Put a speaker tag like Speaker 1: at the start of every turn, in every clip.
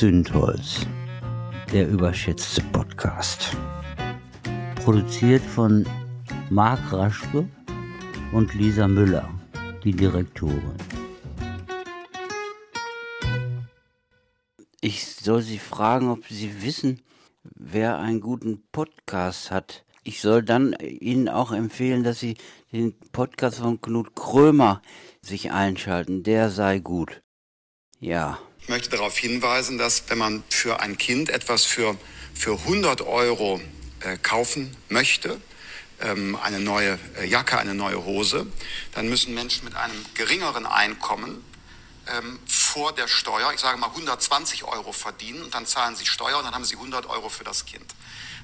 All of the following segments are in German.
Speaker 1: Zündholz, der überschätzte Podcast. Produziert von Marc Raschke und Lisa Müller, die Direktorin. Ich soll Sie fragen, ob Sie wissen, wer einen guten Podcast hat. Ich soll dann Ihnen auch empfehlen, dass Sie den Podcast von Knut Krömer sich einschalten. Der sei gut. Ja.
Speaker 2: Ich möchte darauf hinweisen, dass wenn man für ein Kind etwas für, für 100 Euro äh, kaufen möchte, ähm, eine neue äh, Jacke, eine neue Hose, dann müssen Menschen mit einem geringeren Einkommen ähm, vor der Steuer, ich sage mal 120 Euro verdienen und dann zahlen sie Steuer und dann haben sie 100 Euro für das Kind.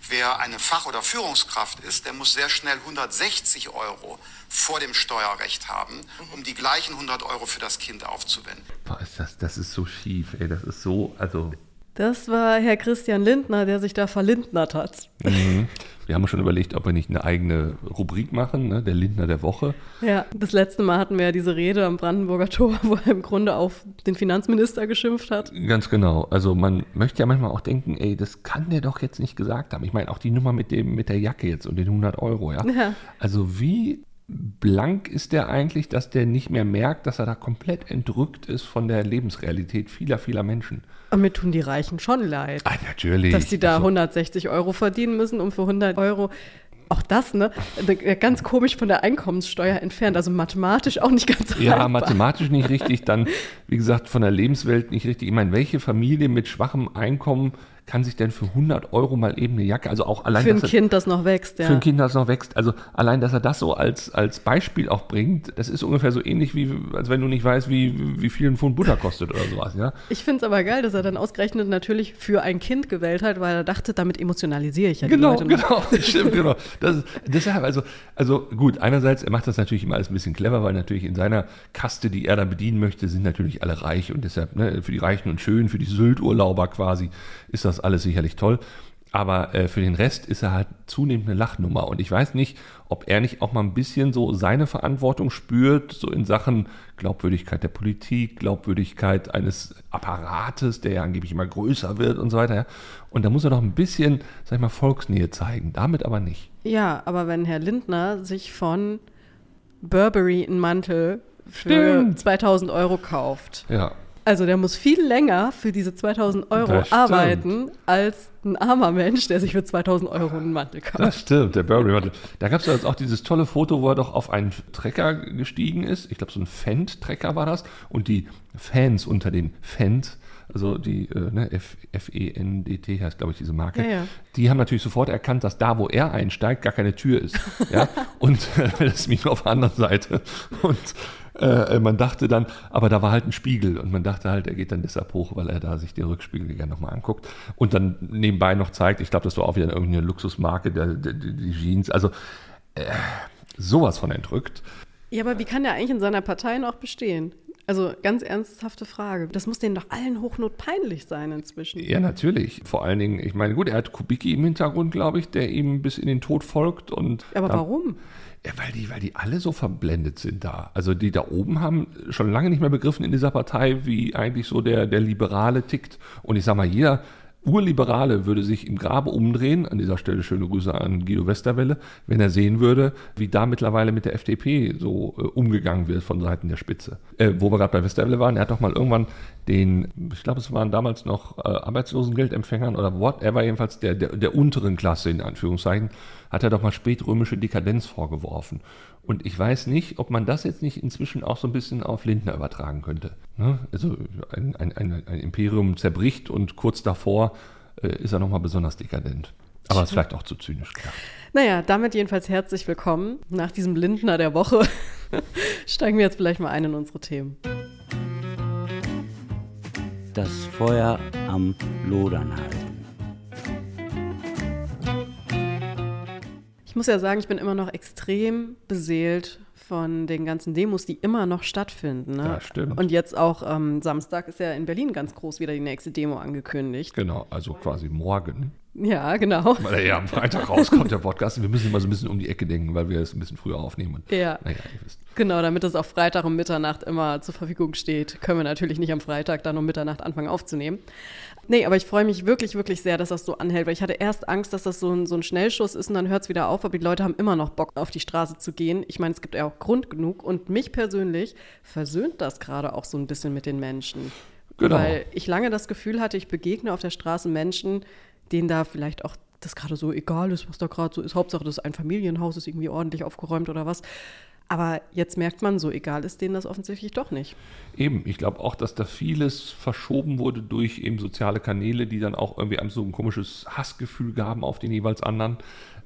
Speaker 2: Wer eine Fach- oder Führungskraft ist, der muss sehr schnell 160 Euro vor dem Steuerrecht haben, um die gleichen 100 Euro für das Kind aufzuwenden.
Speaker 3: Boah, ist das, das ist so schief, ey. Das ist so, also.
Speaker 4: Das war Herr Christian Lindner, der sich da verlindnert hat.
Speaker 3: Mhm. Wir haben schon überlegt, ob wir nicht eine eigene Rubrik machen, ne? der Lindner der Woche.
Speaker 4: Ja, das letzte Mal hatten wir ja diese Rede am Brandenburger Tor, wo er im Grunde auf den Finanzminister geschimpft hat.
Speaker 3: Ganz genau. Also man möchte ja manchmal auch denken, ey, das kann der doch jetzt nicht gesagt haben. Ich meine, auch die Nummer mit, dem, mit der Jacke jetzt und den 100 Euro, ja.
Speaker 4: Ja.
Speaker 3: Also wie blank ist der eigentlich, dass der nicht mehr merkt, dass er da komplett entrückt ist von der Lebensrealität vieler, vieler Menschen.
Speaker 4: Und mir tun die Reichen schon leid.
Speaker 3: Ah, natürlich.
Speaker 4: Dass die da
Speaker 3: Also,
Speaker 4: 160 Euro verdienen müssen, um für 100 Euro. Auch das, ne? Ganz komisch von der Einkommenssteuer entfernt. Also mathematisch auch nicht ganz
Speaker 3: Ja,
Speaker 4: haltbar.
Speaker 3: mathematisch nicht richtig, dann, wie gesagt, von der Lebenswelt nicht richtig. Ich meine, welche Familie mit schwachem Einkommen kann sich denn für 100 Euro mal eben eine Jacke, also auch allein
Speaker 4: Für ein
Speaker 3: dass er-
Speaker 4: Kind, das noch wächst, ja.
Speaker 3: Für ein Kind, das noch wächst. Also allein, dass er das so als, als Beispiel auch bringt, das ist ungefähr so ähnlich wie, als wenn du nicht weißt, wie, wie viel ein Pfund Butter kostet oder sowas, ja.
Speaker 4: Ich finde es aber geil, dass er dann ausgerechnet natürlich für ein Kind gewählt hat, weil er dachte, damit emotionalisiere ich ja die
Speaker 3: Genau,
Speaker 4: Leute. noch.
Speaker 3: genau, das stimmt, genau. Das, ist- deshalb, also, also gut, einerseits, er macht das natürlich immer alles ein bisschen clever, weil natürlich in seiner Kaste, die er da bedienen möchte, sind natürlich alle reich und deshalb, ne, für die Reichen und Schönen, für die Sylt-Urlauber quasi, ist das alles sicherlich toll. Aber äh, für den Rest ist er halt zunehmend eine Lachnummer. Und ich weiß nicht, ob er nicht auch mal ein bisschen so seine Verantwortung spürt, so in Sachen Glaubwürdigkeit der Politik, Glaubwürdigkeit eines Apparates, der ja angeblich immer größer wird und so weiter. Und da muss er doch ein bisschen, sag ich mal, Volksnähe zeigen. Damit aber nicht.
Speaker 4: Ja, aber wenn Herr Lindner sich von Burberry einen Mantel für
Speaker 3: Stimmt.
Speaker 4: 2000 Euro kauft,
Speaker 3: Ja.
Speaker 4: Also der muss viel länger für diese 2000 Euro arbeiten als ein armer Mensch, der sich für 2000 Euro einen Mantel kauft.
Speaker 3: Das stimmt, der Burberry. Da gab es jetzt auch dieses tolle Foto, wo er doch auf einen Trecker gestiegen ist. Ich glaube, so ein Fendt-Trecker war das. Und die Fans unter den Fans, also die äh, ne, F-E-N-D-T heißt, glaube ich, diese Marke,
Speaker 4: Ja, ja.
Speaker 3: die haben natürlich sofort erkannt, dass da, wo er einsteigt, gar keine Tür ist. Ja? Und äh, das Mikro auf der anderen Seite. Und äh, man dachte dann, aber da war halt ein Spiegel und man dachte halt, er geht dann deshalb hoch, weil er da sich den Rückspiegel gerne nochmal anguckt und dann nebenbei noch zeigt, ich glaube, das war auch wieder irgendeine Luxusmarke, der, der, die Jeans, also äh, sowas von entrückt.
Speaker 4: Ja, aber wie kann der eigentlich in seiner Partei noch bestehen? Also ganz ernsthafte Frage. Das muss denen doch allen Hochnot peinlich sein inzwischen.
Speaker 3: Ja, natürlich. Vor allen Dingen, ich meine, gut, er hat Kubicki im Hintergrund, glaube ich, der ihm bis in den Tod folgt und
Speaker 4: Aber warum?
Speaker 3: Ja, weil die, weil die alle so verblendet sind da. Also die da oben haben schon lange nicht mehr begriffen in dieser Partei, wie eigentlich so der, der Liberale tickt. Und ich sag mal, jeder Urliberale würde sich im Grabe umdrehen, an dieser Stelle schöne Grüße an Guido Westerwelle, wenn er sehen würde, wie da mittlerweile mit der FDP so äh, umgegangen wird von Seiten der Spitze. Äh, wo wir gerade bei Westerwelle waren, er hat doch mal irgendwann den, ich glaube, es waren damals noch äh, Arbeitslosengeldempfängern oder whatever, jedenfalls der, der, der unteren Klasse in Anführungszeichen, hat er doch mal spätrömische Dekadenz vorgeworfen. Und ich weiß nicht, ob man das jetzt nicht inzwischen auch so ein bisschen auf Lindner übertragen könnte. Ne? Also ein, ein, ein, ein Imperium zerbricht und kurz davor äh, ist er nochmal besonders dekadent. Aber ist vielleicht auch zu zynisch, klar.
Speaker 4: Naja, damit jedenfalls herzlich willkommen. Nach diesem Lindner der Woche steigen wir jetzt vielleicht mal ein in unsere Themen.
Speaker 1: Das Feuer am Lodern
Speaker 4: Ich muss ja sagen, ich bin immer noch extrem beseelt von den ganzen Demos, die immer noch stattfinden. Ne?
Speaker 3: Ja, stimmt.
Speaker 4: Und jetzt auch am Samstag ist ja in Berlin ganz groß wieder die nächste Demo angekündigt.
Speaker 3: Genau, also quasi morgen.
Speaker 4: Ja, genau.
Speaker 3: Weil er ja am Freitag rauskommt, der Podcast. Wir müssen immer so ein bisschen um die Ecke denken, weil wir es ein bisschen früher aufnehmen. Und,
Speaker 4: Ja.
Speaker 3: Naja, ihr wisst.
Speaker 4: Genau, damit das auch Freitag um Mitternacht immer zur Verfügung steht, können wir natürlich nicht am Freitag dann um Mitternacht anfangen aufzunehmen. Nee, aber ich freue mich wirklich, wirklich sehr, dass das so anhält, weil ich hatte erst Angst, dass das so ein, so ein Schnellschuss ist und dann hört es wieder auf, aber die Leute haben immer noch Bock, auf die Straße zu gehen. Ich meine, es gibt ja auch Grund genug und mich persönlich versöhnt das gerade auch so ein bisschen mit den Menschen.
Speaker 3: Genau.
Speaker 4: Weil ich lange das Gefühl hatte, ich begegne auf der Straße Menschen, denen da vielleicht auch das gerade so egal ist, was da gerade so ist. Hauptsache, das ist ein Familienhaus, ist irgendwie ordentlich aufgeräumt oder was. Aber jetzt merkt man, so egal ist denen das offensichtlich doch nicht.
Speaker 3: Eben, ich glaube auch, dass da vieles verschoben wurde durch eben soziale Kanäle, die dann auch irgendwie einem so ein komisches Hassgefühl gaben auf den jeweils anderen.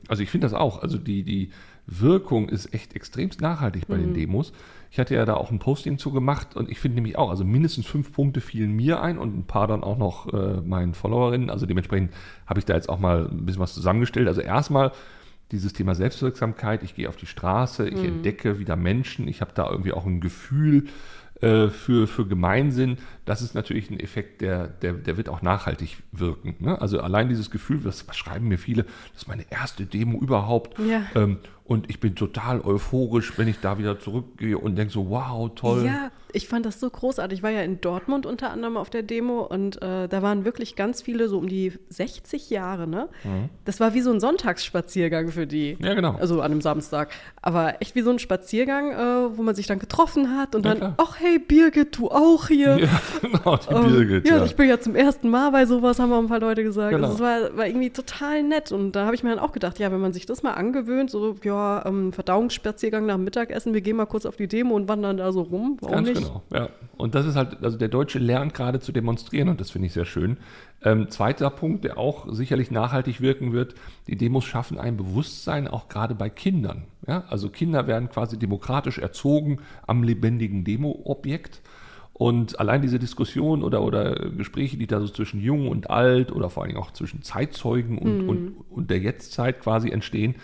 Speaker 3: Also ich finde das auch. Also die, die Wirkung ist echt extremst nachhaltig bei den Demos. Ich hatte ja da auch ein Posting zu gemacht und ich finde nämlich auch, also mindestens fünf Punkte fielen mir ein und ein paar dann auch noch äh, meinen Followerinnen. Also dementsprechend habe ich da jetzt auch mal ein bisschen was zusammengestellt. Also erstmal dieses Thema Selbstwirksamkeit, ich gehe auf die Straße, ich entdecke wieder Menschen, ich habe da irgendwie auch ein Gefühl äh, für, für Gemeinsinn, das ist natürlich ein Effekt, der, der, der wird auch nachhaltig wirken. Ne? Also allein dieses Gefühl, das, was schreiben mir viele, das ist meine erste Demo überhaupt.
Speaker 4: Ja.
Speaker 3: Ähm, und ich bin total euphorisch, wenn ich da wieder zurückgehe und denke so, wow, toll.
Speaker 4: Ja, ich fand das so großartig. Ich war ja in Dortmund unter anderem auf der Demo und äh, da waren wirklich ganz viele, so um die 60 Jahre, ne? Das war wie so ein Sonntagsspaziergang für die.
Speaker 3: Ja, genau.
Speaker 4: Also an einem Samstag. Aber echt wie so ein Spaziergang, äh, wo man sich dann getroffen hat und
Speaker 3: Ja,
Speaker 4: dann, ach hey, Birgit, du auch hier.
Speaker 3: Ja, genau, die
Speaker 4: Ähm,
Speaker 3: Birgit.
Speaker 4: ja,
Speaker 3: ja.
Speaker 4: ich bin ja zum ersten Mal bei sowas, haben auch ein paar Leute gesagt.
Speaker 3: Genau.
Speaker 4: Also es war, war irgendwie total nett. Und da habe ich mir dann auch gedacht, ja, wenn man sich das mal angewöhnt, so, ja, ähm, Verdauungsspaziergang nach Mittagessen, wir gehen mal kurz auf die Demo und wandern da so rum. Warum
Speaker 3: Ganz
Speaker 4: nicht?
Speaker 3: genau, ja. Und das ist halt, also der Deutsche lernt gerade zu demonstrieren und das finde ich sehr schön. Ähm, zweiter Punkt, der auch sicherlich nachhaltig wirken wird, die Demos schaffen ein Bewusstsein auch gerade bei Kindern. Ja? Also Kinder werden quasi demokratisch erzogen am lebendigen Demo-Objekt. Und allein diese Diskussion oder, oder Gespräche, die da so zwischen Jung und Alt oder vor allen Dingen auch zwischen Zeitzeugen und, und, und der Jetztzeit quasi entstehen,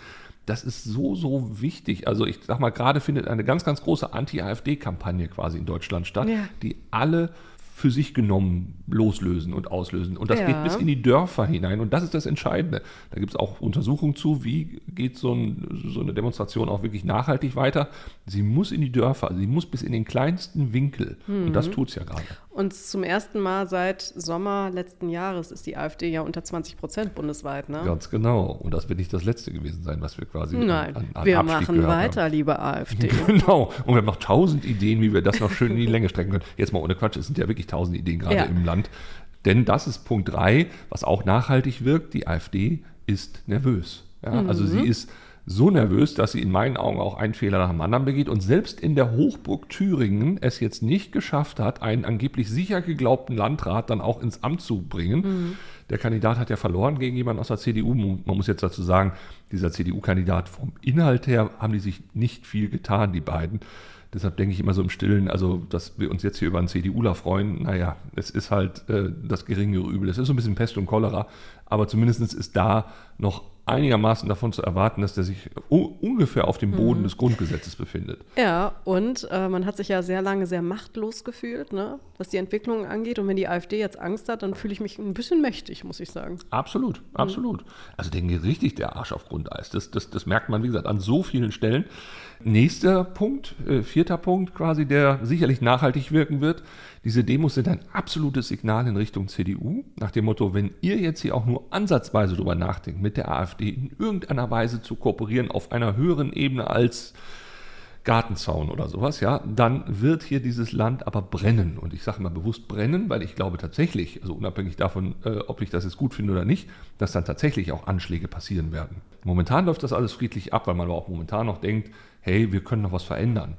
Speaker 3: das ist so, so wichtig. Also ich sag mal, gerade findet eine ganz, ganz große Anti-AfD-Kampagne quasi in Deutschland statt,
Speaker 4: Ja.
Speaker 3: die alle für sich genommen loslösen und auslösen. Und das
Speaker 4: Ja.
Speaker 3: geht bis in die Dörfer hinein. Und das ist das Entscheidende. Da gibt es auch Untersuchungen zu, wie geht so, ein, so eine Demonstration auch wirklich nachhaltig weiter. Sie muss in die Dörfer, sie muss bis in den kleinsten Winkel. Und
Speaker 4: Mhm.
Speaker 3: das tut es ja gerade.
Speaker 4: Und zum ersten Mal seit Sommer letzten Jahres ist die AfD ja unter 20 Prozent bundesweit, ne?
Speaker 3: Ganz genau. Und das wird nicht das letzte gewesen sein, was wir quasi
Speaker 4: Nein,
Speaker 3: an, an,
Speaker 4: wir
Speaker 3: Abstieg
Speaker 4: machen
Speaker 3: gehört haben.
Speaker 4: weiter, liebe AfD.
Speaker 3: Genau. Und wir haben noch tausend Ideen, wie wir das noch schön in die Länge strecken können. Jetzt mal ohne Quatsch, es sind ja wirklich tausend Ideen gerade
Speaker 4: Ja.
Speaker 3: im Land. Denn das ist Punkt drei, was auch nachhaltig wirkt. Die AfD ist nervös. Ja, Also
Speaker 4: Mhm.
Speaker 3: sie ist so nervös, dass sie in meinen Augen auch einen Fehler nach dem anderen begeht und selbst in der Hochburg Thüringen es jetzt nicht geschafft hat, einen angeblich sicher geglaubten Landrat dann auch ins Amt zu bringen.
Speaker 4: Mhm.
Speaker 3: Der Kandidat hat ja verloren gegen jemanden aus der CDU. Man muss jetzt dazu sagen, dieser CDU-Kandidat vom Inhalt her haben die sich nicht viel getan, die beiden. Deshalb denke ich immer so im Stillen, also dass wir uns jetzt hier über einen CDUler freuen, naja, es ist halt äh, das geringere Übel. Es ist so ein bisschen Pest und Cholera, aber zumindest ist da noch einigermaßen davon zu erwarten, dass der sich ungefähr auf dem Boden des Grundgesetzes befindet.
Speaker 4: Ja, und äh, man hat sich ja sehr lange sehr machtlos gefühlt, ne, was die Entwicklung angeht. Und wenn die AfD jetzt Angst hat, dann fühle ich mich ein bisschen mächtig, muss ich sagen.
Speaker 3: Absolut, absolut. Also den geht richtig der Arsch auf Grundeis. Das, das, das merkt man, wie gesagt, an so vielen Stellen. Nächster Punkt, äh, vierter Punkt quasi, der sicherlich nachhaltig wirken wird. Diese Demos sind ein absolutes Signal in Richtung CDU, nach dem Motto, wenn ihr jetzt hier auch nur ansatzweise drüber nachdenkt, mit der AfD in irgendeiner Weise zu kooperieren auf einer höheren Ebene als Gartenzaun oder sowas, ja, dann wird hier dieses Land aber brennen. Und ich sage mal bewusst brennen, weil ich glaube tatsächlich, also unabhängig davon, äh, ob ich das jetzt gut finde oder nicht, dass dann tatsächlich auch Anschläge passieren werden. Momentan läuft das alles friedlich ab, weil man aber auch momentan noch denkt, hey, wir können noch was verändern.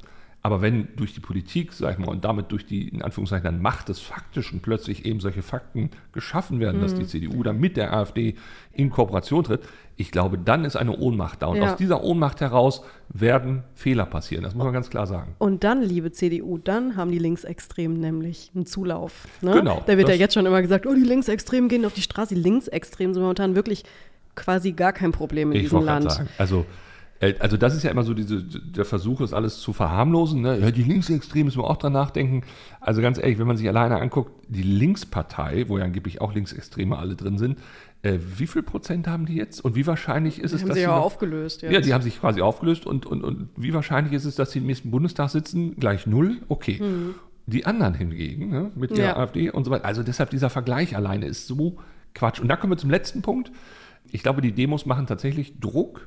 Speaker 3: Aber wenn durch die Politik, sag ich mal, und damit durch die, in Anführungszeichen, dann Macht des Faktischen plötzlich eben solche Fakten geschaffen werden, dass die CDU dann mit der AfD in Kooperation tritt, ich glaube, dann ist eine Ohnmacht da. Und
Speaker 4: Ja.
Speaker 3: aus dieser Ohnmacht heraus werden Fehler passieren. Das muss man ganz klar sagen.
Speaker 4: Und dann, liebe CDU, dann haben die Linksextremen nämlich einen Zulauf. Ne?
Speaker 3: Genau,
Speaker 4: Da wird ja jetzt schon immer gesagt, oh, die Linksextremen gehen auf die Straße. Die Linksextremen sind momentan wirklich quasi gar kein Problem in
Speaker 3: Ich
Speaker 4: diesem Land.
Speaker 3: sagen, also Also das ist ja immer so diese, der Versuch, es alles zu verharmlosen. Ne? Ja, die Linksextremen müssen wir auch dran nachdenken. Also ganz ehrlich, wenn man sich alleine anguckt, die Linkspartei, wo ja angeblich auch Linksextreme alle drin sind, äh, wie viel Prozent haben die jetzt? Und wie wahrscheinlich ist
Speaker 4: Die
Speaker 3: es,
Speaker 4: haben
Speaker 3: dass
Speaker 4: sie ja
Speaker 3: noch-
Speaker 4: aufgelöst jetzt.
Speaker 3: Ja, die haben sich quasi aufgelöst und, und, und wie wahrscheinlich ist es, dass sie im nächsten Bundestag sitzen? Gleich null? Okay. Die anderen hingegen, ne, mit der
Speaker 4: Ja.
Speaker 3: AfD und so weiter. Also deshalb dieser Vergleich alleine ist so Quatsch. Und da kommen wir zum letzten Punkt. Ich glaube, die Demos machen tatsächlich Druck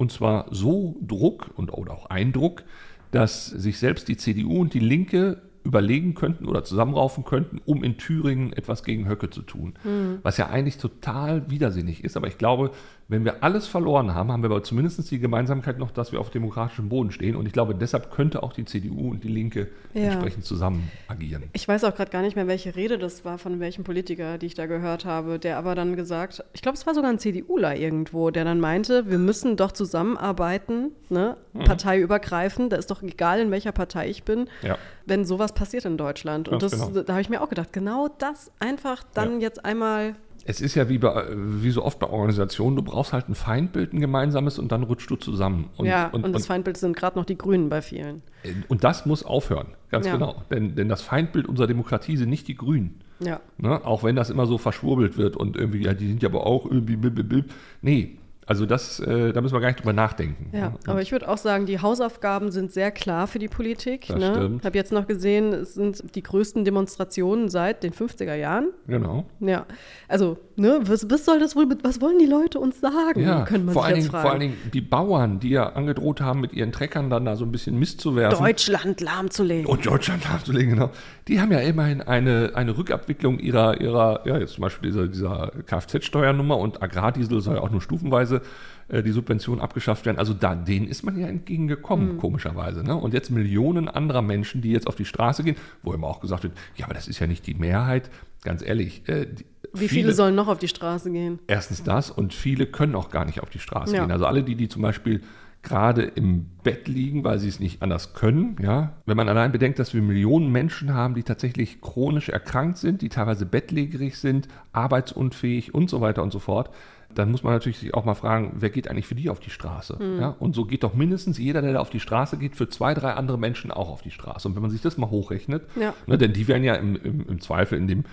Speaker 3: und zwar so Druck und oder auch Eindruck, dass sich selbst die CDU und die Linke überlegen könnten oder zusammenraufen könnten, um in Thüringen etwas gegen Höcke zu tun. Was ja eigentlich total widersinnig ist. Aber ich glaube, wenn wir alles verloren haben, haben wir aber zumindest die Gemeinsamkeit noch, dass wir auf demokratischem Boden stehen. Und ich glaube, deshalb könnte auch die CDU und die Linke
Speaker 4: Ja.
Speaker 3: entsprechend zusammen agieren.
Speaker 4: Ich weiß auch gerade gar nicht mehr, welche Rede das war, von welchem Politiker, die ich da gehört habe, der aber dann gesagt, ich glaube, es war sogar ein CDUler irgendwo, der dann meinte, wir müssen doch zusammenarbeiten, ne?
Speaker 3: Mhm.
Speaker 4: parteiübergreifend, da ist doch egal, in welcher Partei ich bin,
Speaker 3: Ja.
Speaker 4: wenn sowas passiert in Deutschland. Und
Speaker 3: Ganz
Speaker 4: das,
Speaker 3: genau.
Speaker 4: da habe ich mir auch gedacht, genau das einfach dann
Speaker 3: Ja.
Speaker 4: jetzt einmal,
Speaker 3: Es ist ja wie, bei, wie so oft bei Organisationen, du brauchst halt ein Feindbild, ein gemeinsames und dann rutschst du zusammen. Und,
Speaker 4: ja,
Speaker 3: und,
Speaker 4: und, das
Speaker 3: und,
Speaker 4: Feindbild sind gerade noch die Grünen bei vielen.
Speaker 3: und das muss aufhören, ganz
Speaker 4: Ja.
Speaker 3: genau. Denn, denn das Feindbild unserer Demokratie sind nicht die Grünen.
Speaker 4: Ja.
Speaker 3: Ne? Auch wenn das immer so verschwurbelt wird und irgendwie, ja, die sind ja aber auch irgendwie, blablabla. nee, also das, äh, da müssen wir gar nicht drüber nachdenken.
Speaker 4: Ja,
Speaker 3: ne?
Speaker 4: aber ich würde auch sagen, die Hausaufgaben sind sehr klar für die Politik.
Speaker 3: Das
Speaker 4: ne?
Speaker 3: stimmt.
Speaker 4: Ich habe jetzt noch gesehen, es sind die größten Demonstrationen seit den 50er Jahren.
Speaker 3: Genau.
Speaker 4: Ja, also, ne, was, was soll das wohl, mit- was wollen die Leute uns sagen?
Speaker 3: Ja,
Speaker 4: Könnte man
Speaker 3: vor,
Speaker 4: sich
Speaker 3: allen
Speaker 4: jetzt
Speaker 3: Dingen,
Speaker 4: fragen.
Speaker 3: vor allen Dingen die Bauern, die ja angedroht haben, mit ihren Treckern dann da so ein bisschen Mist zu werfen.
Speaker 4: Deutschland lahmzulegen.
Speaker 3: Und Deutschland lahmzulegen, genau. Die haben ja immerhin eine, eine Rückabwicklung ihrer, ihrer, ja, jetzt zum Beispiel dieser, dieser Kfz-Steuernummer und Agrardiesel soll ja auch nur stufenweise äh, die Subvention abgeschafft werden. Also da, denen ist man ja entgegengekommen,
Speaker 4: Mhm.
Speaker 3: komischerweise. Ne? Und jetzt Millionen anderer Menschen, die jetzt auf die Straße gehen, wo immer auch gesagt wird, ja, aber das ist ja nicht die Mehrheit. Ganz ehrlich, äh, die,
Speaker 4: Wie viele sollen noch auf die Straße gehen?
Speaker 3: Erstens das und viele können auch gar nicht auf die Straße
Speaker 4: Ja.
Speaker 3: gehen. Also alle die, die zum Beispiel gerade im Bett liegen, weil sie es nicht anders können, ja. Wenn man allein bedenkt, dass wir Millionen Menschen haben, die tatsächlich chronisch erkrankt sind, die teilweise bettlägerig sind, arbeitsunfähig und so weiter und so fort, dann muss man natürlich sich auch mal fragen, wer geht eigentlich für die auf die Straße?
Speaker 4: Hm.
Speaker 3: Ja? Und so geht doch mindestens jeder, der da auf die Straße geht, für zwei, drei andere Menschen auch auf die Straße. Und wenn man sich das mal hochrechnet,
Speaker 4: Ja.
Speaker 3: ne, denn die wären ja im, im, im Zweifel in dem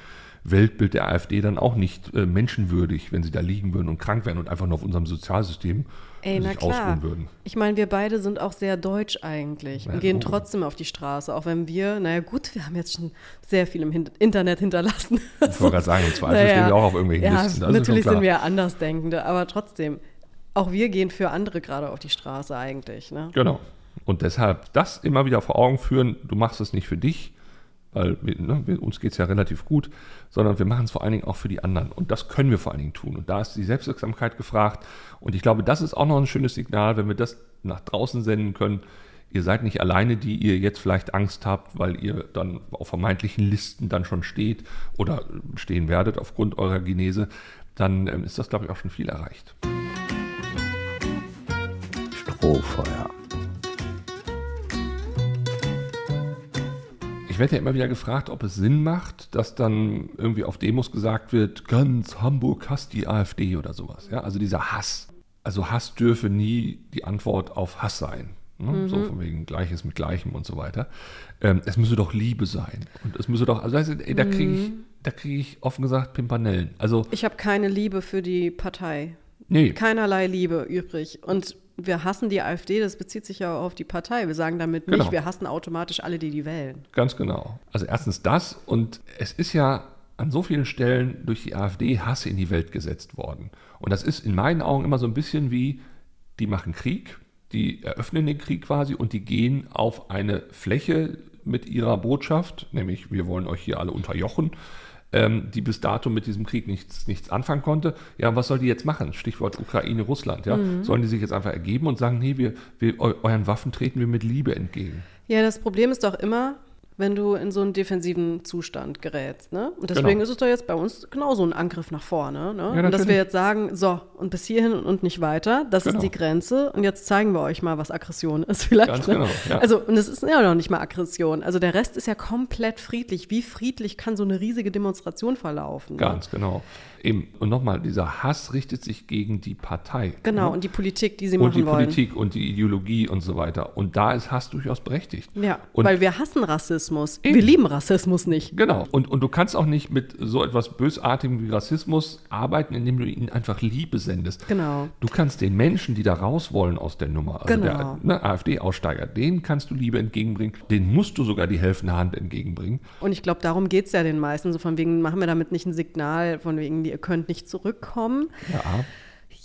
Speaker 3: Weltbild der AfD dann auch nicht äh, menschenwürdig, wenn sie da liegen würden und krank wären und einfach nur auf unserem Sozialsystem
Speaker 4: Ey, na klar. Ich meine, wir beide sind auch sehr deutsch eigentlich
Speaker 3: Ja,
Speaker 4: und gehen
Speaker 3: Logo.
Speaker 4: trotzdem auf die Straße, auch wenn wir, naja gut, wir haben jetzt schon sehr viel im Hin Internet hinterlassen.
Speaker 3: Ich wollte gerade sagen, im Zweifel stehen wir auch auf irgendwelchen
Speaker 4: ja,
Speaker 3: Listen. Das
Speaker 4: natürlich sind wir ja Andersdenkende, aber trotzdem, auch wir gehen für andere gerade auf die Straße eigentlich. Ne?
Speaker 3: Genau. Und deshalb das immer wieder vor Augen führen, du machst es nicht für dich, weil ne, wir, uns geht es ja relativ gut, sondern wir machen es vor allen Dingen auch für die anderen. Und das können wir vor allen Dingen tun. Und da ist die Selbstwirksamkeit gefragt. Und ich glaube, das ist auch noch ein schönes Signal, wenn wir das nach draußen senden können. Ihr seid nicht alleine, die ihr jetzt vielleicht Angst habt, weil ihr dann auf vermeintlichen Listen dann schon steht oder stehen werdet aufgrund eurer Genese. Dann ähm, ist das, glaube ich, auch schon viel erreicht.
Speaker 1: Strohfeuer.
Speaker 3: Ich werde ja immer wieder gefragt, ob es Sinn macht, dass dann irgendwie auf Demos gesagt wird, ganz Hamburg hasst die AfD oder sowas. Ja, also dieser Hass. Also Hass dürfe nie die Antwort auf Hass sein. Ne? So von wegen Gleiches mit Gleichem und so weiter. Ähm, es müsse doch Liebe sein. Und es müsse doch, also ey, da kriege ich, da kriege ich offen gesagt Pimpanellen. Also,
Speaker 4: Ich habe keine Liebe für die Partei.
Speaker 3: nee,
Speaker 4: Keinerlei Liebe übrig. Und wir hassen die AfD, das bezieht sich ja auch auf die Partei. Wir sagen damit
Speaker 3: Genau.
Speaker 4: nicht, wir hassen automatisch alle, die die wählen.
Speaker 3: Ganz genau. Also erstens das und es ist ja an so vielen Stellen durch die AfD Hass in die Welt gesetzt worden. Und das ist in meinen Augen immer so ein bisschen wie, die machen Krieg, die eröffnen den Krieg quasi und die gehen auf eine Fläche mit ihrer Botschaft, nämlich wir wollen euch hier alle unterjochen, ähm, die bis dato mit diesem Krieg nichts, nichts anfangen konnte. Ja, was soll die jetzt machen? Stichwort Ukraine, Russland. Ja? Sollen die sich jetzt einfach ergeben und sagen, nee, wir, wir eu euren Waffen treten wir mit Liebe entgegen?
Speaker 4: Ja, das Problem ist doch immer, wenn du in so einen defensiven Zustand gerätst. Ne? Und deswegen
Speaker 3: Genau.
Speaker 4: ist es doch jetzt bei uns genauso ein Angriff nach vorne. Ne? und dass wir jetzt sagen, so, und bis hierhin und nicht weiter, das
Speaker 3: Genau.
Speaker 4: ist die Grenze. Und jetzt zeigen wir euch mal, was Aggression ist vielleicht.
Speaker 3: Ganz
Speaker 4: ne?
Speaker 3: genau, ja.
Speaker 4: Also, und es ist ja noch nicht mal Aggression. Also der Rest ist ja komplett friedlich. Wie friedlich kann so eine riesige Demonstration verlaufen? Ne?
Speaker 3: Ganz genau. Eben, und nochmal, dieser Hass richtet sich gegen die Partei.
Speaker 4: Genau,
Speaker 3: ne?
Speaker 4: und die Politik, die sie
Speaker 3: und
Speaker 4: machen
Speaker 3: die
Speaker 4: wollen.
Speaker 3: Politik und die Ideologie und so weiter. Und da ist Hass durchaus berechtigt.
Speaker 4: Ja,
Speaker 3: und
Speaker 4: weil wir hassen Rassismus.
Speaker 3: Eben.
Speaker 4: Wir lieben Rassismus nicht.
Speaker 3: Genau. Und, und du kannst auch nicht mit so etwas Bösartigem wie Rassismus arbeiten, indem du ihnen einfach Liebe sendest.
Speaker 4: Genau.
Speaker 3: Du kannst den Menschen, die da raus wollen aus der Nummer, also
Speaker 4: Genau.
Speaker 3: der ne, AfD-Aussteiger, denen kannst du Liebe entgegenbringen, denen musst du sogar die helfende Hand entgegenbringen.
Speaker 4: Und ich glaube, darum geht es ja den meisten. So von wegen, machen wir damit nicht ein Signal, von wegen, ihr könnt nicht zurückkommen.
Speaker 3: Ja.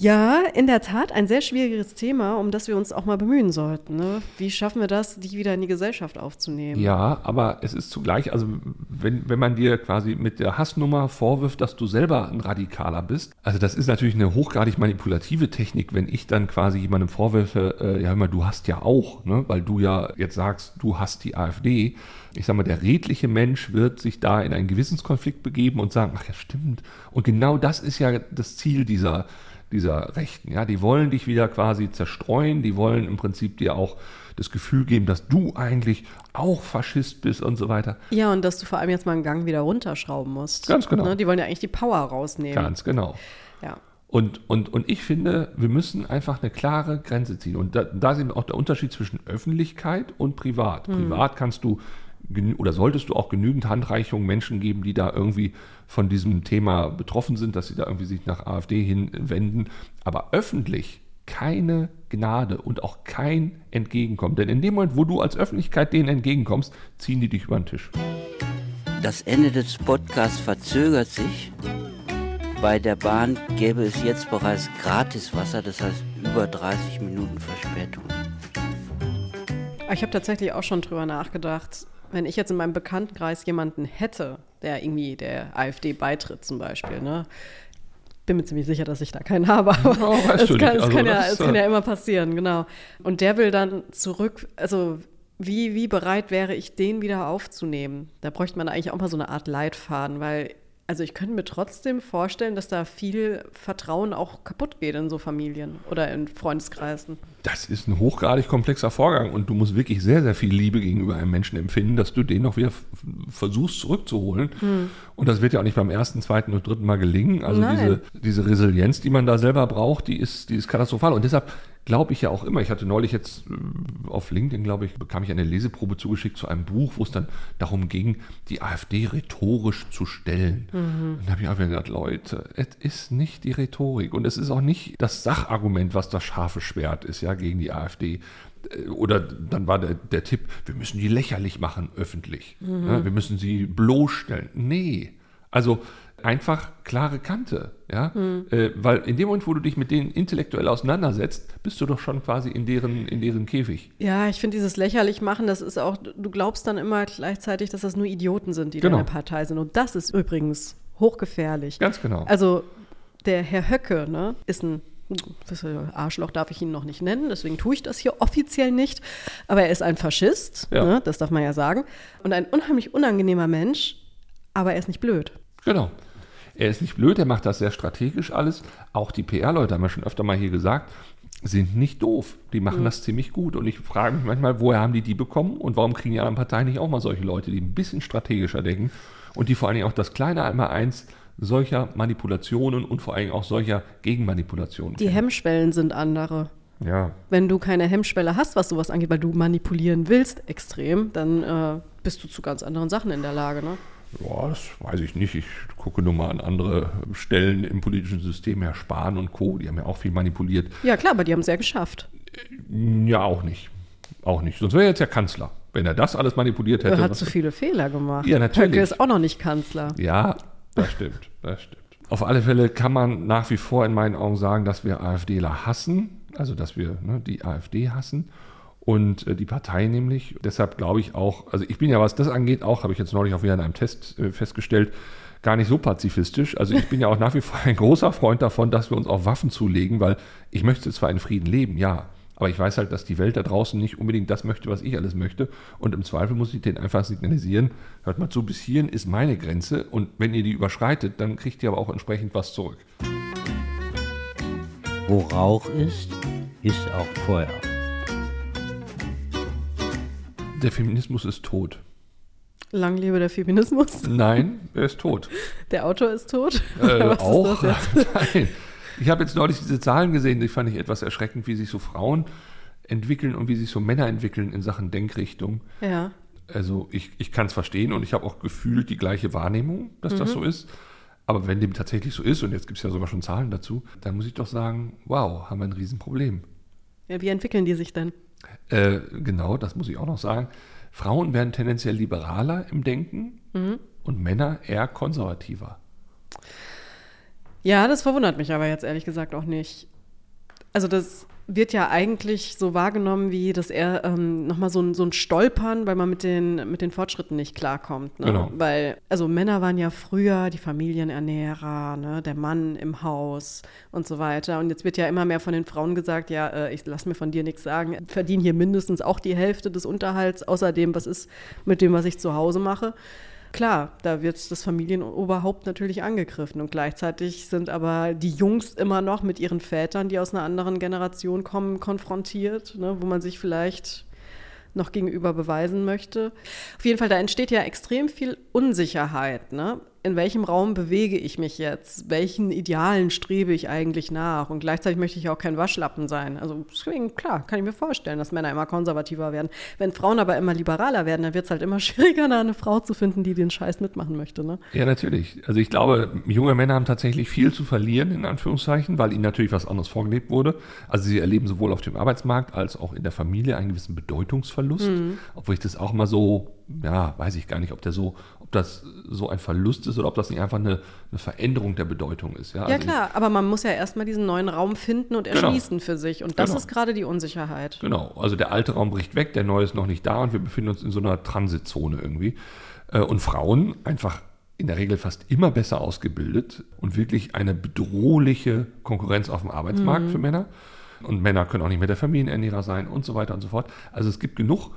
Speaker 4: Ja, in der Tat ein sehr schwieriges Thema, um das wir uns auch mal bemühen sollten. Ne? Wie schaffen wir das, die wieder in die Gesellschaft aufzunehmen?
Speaker 3: Ja, aber es ist zugleich, also wenn, wenn man dir quasi mit der Hassnummer vorwirft, dass du selber ein Radikaler bist, also das ist natürlich eine hochgradig manipulative Technik, wenn ich dann quasi jemandem vorwürfe, äh, ja hör mal, du hast ja auch, ne? weil du ja jetzt sagst, du hast die AfD. Ich sag mal, der redliche Mensch wird sich da in einen Gewissenskonflikt begeben und sagen, ach ja, stimmt. Und genau das ist ja das Ziel dieser, dieser Rechten. Ja, die wollen dich wieder quasi zerstreuen, die wollen im Prinzip dir auch das Gefühl geben, dass du eigentlich auch Faschist bist und so weiter.
Speaker 4: Ja, und dass du vor allem jetzt mal einen Gang wieder runterschrauben musst.
Speaker 3: Ganz genau.
Speaker 4: Ne? Die wollen ja eigentlich die Power rausnehmen.
Speaker 3: Ganz genau.
Speaker 4: Ja.
Speaker 3: Und, und, und ich finde, wir müssen einfach eine klare Grenze ziehen. Und da, da ist eben auch der Unterschied zwischen Öffentlichkeit und Privat. Privat kannst du oder solltest du auch genügend Handreichungen Menschen geben, die da irgendwie von diesem Thema betroffen sind, dass sie da irgendwie sich nach AfD hinwenden. Aber öffentlich keine Gnade und auch kein Entgegenkommen. Denn in dem Moment, wo du als Öffentlichkeit denen entgegenkommst, ziehen die dich über den Tisch.
Speaker 1: Das Ende des Podcasts verzögert sich. Bei der Bahn gäbe es jetzt bereits Gratiswasser, das heißt über 30 Minuten Verspätung.
Speaker 4: Ich habe tatsächlich auch schon drüber nachgedacht, wenn ich jetzt in meinem Bekanntenkreis jemanden hätte, der irgendwie der AfD beitritt zum Beispiel, ne? Bin mir ziemlich sicher, dass ich da keinen habe, aber es, kann, es,
Speaker 3: Also
Speaker 4: kann ja, es kann ja immer passieren, genau. Und der will dann zurück, also wie, wie bereit wäre ich, den wieder aufzunehmen? Da bräuchte man eigentlich auch mal so eine Art Leitfaden, weil, also ich könnte mir trotzdem vorstellen, dass da viel Vertrauen auch kaputt geht in so Familien oder in Freundeskreisen.
Speaker 3: Das ist ein hochgradig komplexer Vorgang und du musst wirklich sehr, sehr viel Liebe gegenüber einem Menschen empfinden, dass du den noch wieder versuchst zurückzuholen.
Speaker 4: Hm.
Speaker 3: Und das wird ja auch nicht beim ersten, zweiten und dritten Mal gelingen. Also
Speaker 4: Nein.
Speaker 3: diese, diese Resilienz, die man da selber braucht, die ist, die ist katastrophal. Und deshalb glaube ich ja auch immer, ich hatte neulich jetzt äh, auf LinkedIn, glaube ich, bekam ich eine Leseprobe zugeschickt zu einem Buch, wo es dann darum ging, die AfD rhetorisch zu stellen.
Speaker 4: Mhm.
Speaker 3: Und da habe ich wieder gedacht, Leute, es ist nicht die Rhetorik und es ist auch nicht das Sachargument, was das scharfe Schwert ist, ja, gegen die AfD. Äh, Oder dann war der, der Tipp, wir müssen die lächerlich machen öffentlich.
Speaker 4: Mhm.
Speaker 3: Ja, wir müssen sie bloßstellen. Nee. Also einfach klare Kante, ja,
Speaker 4: Mhm.
Speaker 3: äh, weil in dem Moment, wo du dich mit denen intellektuell auseinandersetzt, bist du doch schon quasi in deren, in deren Käfig.
Speaker 4: Ja, ich finde dieses lächerlich machen, das ist auch, du glaubst dann immer gleichzeitig, dass das nur Idioten sind, die
Speaker 3: Genau.
Speaker 4: deine Partei sind. Und das ist übrigens hochgefährlich.
Speaker 3: Ganz genau.
Speaker 4: Also der Herr Höcke, ne, ist ein Arschloch darf ich ihn noch nicht nennen, deswegen tue ich das hier offiziell nicht. Aber er ist ein Faschist,
Speaker 3: Ja.
Speaker 4: ne, das darf man ja sagen. Und ein unheimlich unangenehmer Mensch, aber er ist nicht blöd.
Speaker 3: Genau. Er ist nicht blöd, er macht das sehr strategisch alles. Auch die PR-Leute, haben wir schon öfter mal hier gesagt, sind nicht doof. Die machen das ziemlich gut. Und ich frage mich manchmal, woher haben die die bekommen und warum kriegen die anderen Parteien nicht auch mal solche Leute, die ein bisschen strategischer denken und die vor allen Dingen auch das kleine einmal eins solcher Manipulationen und vor allen Dingen auch solcher Gegenmanipulationen.
Speaker 4: Die
Speaker 3: kennen.
Speaker 4: Hemmschwellen sind andere.
Speaker 3: Ja,
Speaker 4: Wenn du keine Hemmschwelle hast, was sowas angeht, weil du manipulieren willst extrem, dann äh, bist du zu ganz anderen Sachen in der Lage. Ne?
Speaker 3: Ja, das weiß ich nicht. Ich gucke nur mal an andere Stellen im politischen System, Herr Spahn und Co., die haben ja auch viel manipuliert.
Speaker 4: Ja, klar, aber die haben es ja geschafft.
Speaker 3: Ja, auch nicht. Auch nicht. Sonst wäre er jetzt ja Kanzler. Wenn er das alles manipuliert hätte.
Speaker 4: Er hat zu viele Fehler gemacht.
Speaker 3: Ja, natürlich.
Speaker 4: Höcke ist auch noch nicht Kanzler.
Speaker 3: ja, das stimmt. Das stimmt. Auf alle Fälle kann man nach wie vor in meinen Augen sagen, dass wir AfDler hassen. Also, dass wir ne, die AfD hassen. Und äh, die Partei nämlich. Deshalb glaube ich auch, also ich bin ja, was das angeht, auch, habe ich jetzt neulich auch wieder in einem Test äh, festgestellt, gar nicht so pazifistisch. Also ich bin ja auch nach wie vor ein großer Freund davon, dass wir uns auch Waffen zulegen, weil ich möchte zwar in Frieden leben, ja, Aber ich weiß halt, dass die Welt da draußen nicht unbedingt das möchte, was ich alles möchte. Und im Zweifel muss ich denen einfach signalisieren, hört mal zu, bis hierhin ist meine Grenze. Und wenn ihr die überschreitet, dann kriegt ihr aber auch entsprechend was zurück.
Speaker 1: Wo Rauch ist, ist auch Feuer.
Speaker 3: Der Feminismus ist tot.
Speaker 4: Lang lebe der Feminismus.
Speaker 3: Nein, er ist tot.
Speaker 4: Der Autor ist tot.
Speaker 3: Äh, auch?
Speaker 4: ist?
Speaker 3: Nein. Ich habe jetzt neulich diese Zahlen gesehen, die fand ich etwas erschreckend, wie sich so Frauen entwickeln und wie sich so Männer entwickeln in Sachen Denkrichtung.
Speaker 4: Ja.
Speaker 3: Also ich, ich kann es verstehen und ich habe auch gefühlt die gleiche Wahrnehmung, dass
Speaker 4: Mhm.
Speaker 3: das so ist. Aber wenn dem tatsächlich so ist, und jetzt gibt es ja sogar schon Zahlen dazu, dann muss ich doch sagen, wow, haben wir ein Riesenproblem.
Speaker 4: ja. Wie entwickeln die sich denn?
Speaker 3: Äh, genau, das muss ich auch noch sagen. Frauen werden tendenziell liberaler im Denken
Speaker 4: Mhm.
Speaker 3: und Männer eher konservativer.
Speaker 4: Ja, das verwundert mich aber jetzt ehrlich gesagt auch nicht. Also das wird ja eigentlich so wahrgenommen, wie dass er ähm, nochmal so ein, so ein Stolpern, weil man mit den, mit den Fortschritten nicht klarkommt. Ne?
Speaker 3: Genau.
Speaker 4: Weil, also Männer waren ja früher die Familienernährer, ne? der Mann im Haus und so weiter. Und jetzt wird ja immer mehr von den Frauen gesagt, ja, äh, ich lass mir von dir nichts sagen, verdiene hier mindestens auch die Hälfte des Unterhalts, außerdem, was ist mit dem, was ich zu Hause mache. Klar, da wird das Familienoberhaupt natürlich angegriffen und gleichzeitig sind aber die Jungs immer noch mit ihren Vätern, die aus einer anderen Generation kommen, konfrontiert, ne, wo man sich vielleicht noch gegenüber beweisen möchte. Auf jeden Fall, da entsteht ja extrem viel Unsicherheit. Ne? In welchem Raum bewege ich mich jetzt? Welchen Idealen strebe ich eigentlich nach? Und gleichzeitig möchte ich auch kein Waschlappen sein. Also deswegen, klar, kann ich mir vorstellen, dass Männer immer konservativer werden. Wenn Frauen aber immer liberaler werden, dann wird es halt immer schwieriger, da eine Frau zu finden, die den Scheiß mitmachen möchte. Ne?
Speaker 3: Ja, natürlich. Also ich glaube, junge Männer haben tatsächlich viel zu verlieren, in Anführungszeichen, weil ihnen natürlich was anderes vorgelebt wurde. Also sie erleben sowohl auf dem Arbeitsmarkt als auch in der Familie einen gewissen Bedeutungsverlust. Obwohl ich das auch mal so, ja, weiß ich gar nicht, ob der so, ob das so ein Verlust ist oder ob das nicht einfach eine, eine Veränderung der Bedeutung ist. Ja,
Speaker 4: Ja,
Speaker 3: Also
Speaker 4: klar, aber man muss ja erstmal diesen neuen Raum finden und
Speaker 3: Genau.
Speaker 4: erschließen für sich. Und das
Speaker 3: Genau.
Speaker 4: ist gerade die Unsicherheit.
Speaker 3: Genau, also der alte Raum bricht weg, der neue ist noch nicht da und wir befinden uns in so einer Transitzone irgendwie. Äh, Und Frauen einfach in der Regel fast immer besser ausgebildet und wirklich eine bedrohliche Konkurrenz auf dem Arbeitsmarkt für Männer. Und Männer können auch nicht mehr der Familienernährer sein und so weiter und so fort. Also es gibt genug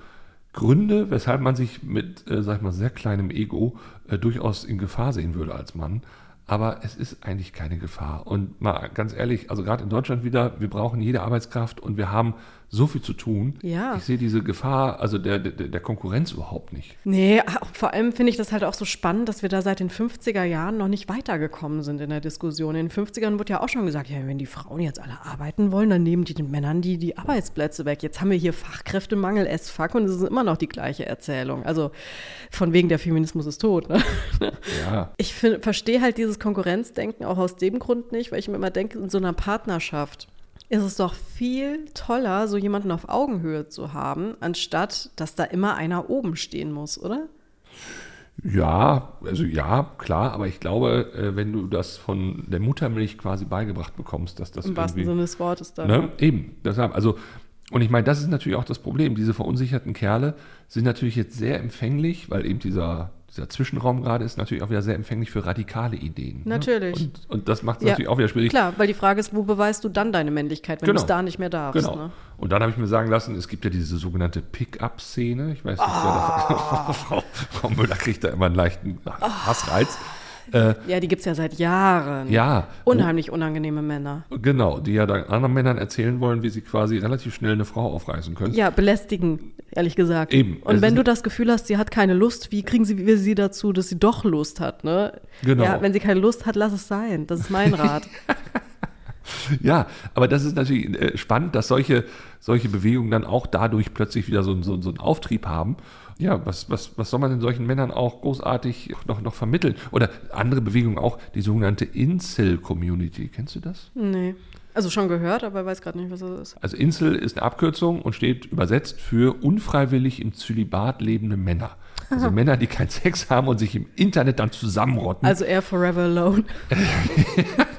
Speaker 3: Gründe, weshalb man sich mit, äh, sag ich mal, sehr kleinem Ego äh, durchaus in Gefahr sehen würde als Mann. Aber es ist eigentlich keine Gefahr. Und mal ganz ehrlich, also gerade in Deutschland wieder, wir brauchen jede Arbeitskraft und wir haben so viel zu tun.
Speaker 4: Ja.
Speaker 3: Ich sehe diese Gefahr, also der, der, der Konkurrenz überhaupt nicht.
Speaker 4: Nee, auch vor allem finde ich das halt auch so spannend, dass wir da seit den 50er Jahren noch nicht weitergekommen sind in der Diskussion. In den 50ern wurde ja auch schon gesagt, ja, wenn die Frauen jetzt alle arbeiten wollen, dann nehmen die den Männern die, die Arbeitsplätze weg. Jetzt haben wir hier Fachkräftemangel, es fuck, und es ist immer noch die gleiche Erzählung. Also von wegen der Feminismus ist tot. Ne?
Speaker 3: Ja,
Speaker 4: Ich verstehe halt dieses Konkurrenzdenken auch aus dem Grund nicht, weil ich mir immer denke, in so einer Partnerschaft ist es doch viel toller, so jemanden auf Augenhöhe zu haben, anstatt dass da immer einer oben stehen muss, oder?
Speaker 3: ja, also ja, klar, aber ich glaube, äh, wenn du das von der Muttermilch quasi beigebracht bekommst, dass das
Speaker 4: Im wahrsten Sinne des Wortes dann.
Speaker 3: Ne? Eben, deshalb, also, und ich meine, das ist natürlich auch das Problem. Diese verunsicherten Kerle sind natürlich jetzt sehr empfänglich, weil eben dieser, dieser Zwischenraum gerade ist natürlich auch wieder sehr empfänglich für radikale Ideen.
Speaker 4: Natürlich.
Speaker 3: Ne? Und, und das macht es
Speaker 4: Ja,
Speaker 3: natürlich auch wieder schwierig.
Speaker 4: Klar, weil die Frage ist, wo beweist du dann deine Männlichkeit, wenn
Speaker 3: Genau.
Speaker 4: du es da nicht mehr darfst?
Speaker 3: Genau.
Speaker 4: Ne?
Speaker 3: Und dann habe ich mir sagen lassen, es gibt ja diese sogenannte Pick-up-Szene. Ich weiß nicht, da, Frau, Frau Müller kriegt da immer einen leichten Hassreiz.
Speaker 4: Ja, die gibt es ja seit Jahren.
Speaker 3: Ja,
Speaker 4: Unheimlich unangenehme Männer.
Speaker 3: genau, die ja dann anderen Männern erzählen wollen, wie sie quasi relativ schnell eine Frau aufreißen können.
Speaker 4: Ja, belästigen, ehrlich gesagt.
Speaker 3: Eben.
Speaker 4: Und wenn du das Gefühl hast, sie hat keine Lust, wie kriegen sie wir sie dazu, dass sie doch Lust hat, ne?
Speaker 3: Genau.
Speaker 4: Ja, wenn sie keine Lust hat, lass es sein. Das ist mein Rat.
Speaker 3: Ja, aber das ist natürlich äh, spannend, dass solche, solche Bewegungen dann auch dadurch plötzlich wieder so, so, so einen Auftrieb haben. Ja, was, was, was soll man den solchen Männern auch großartig noch, noch vermitteln? Oder andere Bewegungen auch, die sogenannte Incel-Community. Kennst du das?
Speaker 4: nee. Also schon gehört, aber weiß gerade nicht, was das ist.
Speaker 3: Also Incel ist eine Abkürzung und steht übersetzt für unfreiwillig im Zölibat lebende Männer. Also Männer, die keinen Sex haben und sich im Internet dann zusammenrotten.
Speaker 4: Also eher Forever Alone.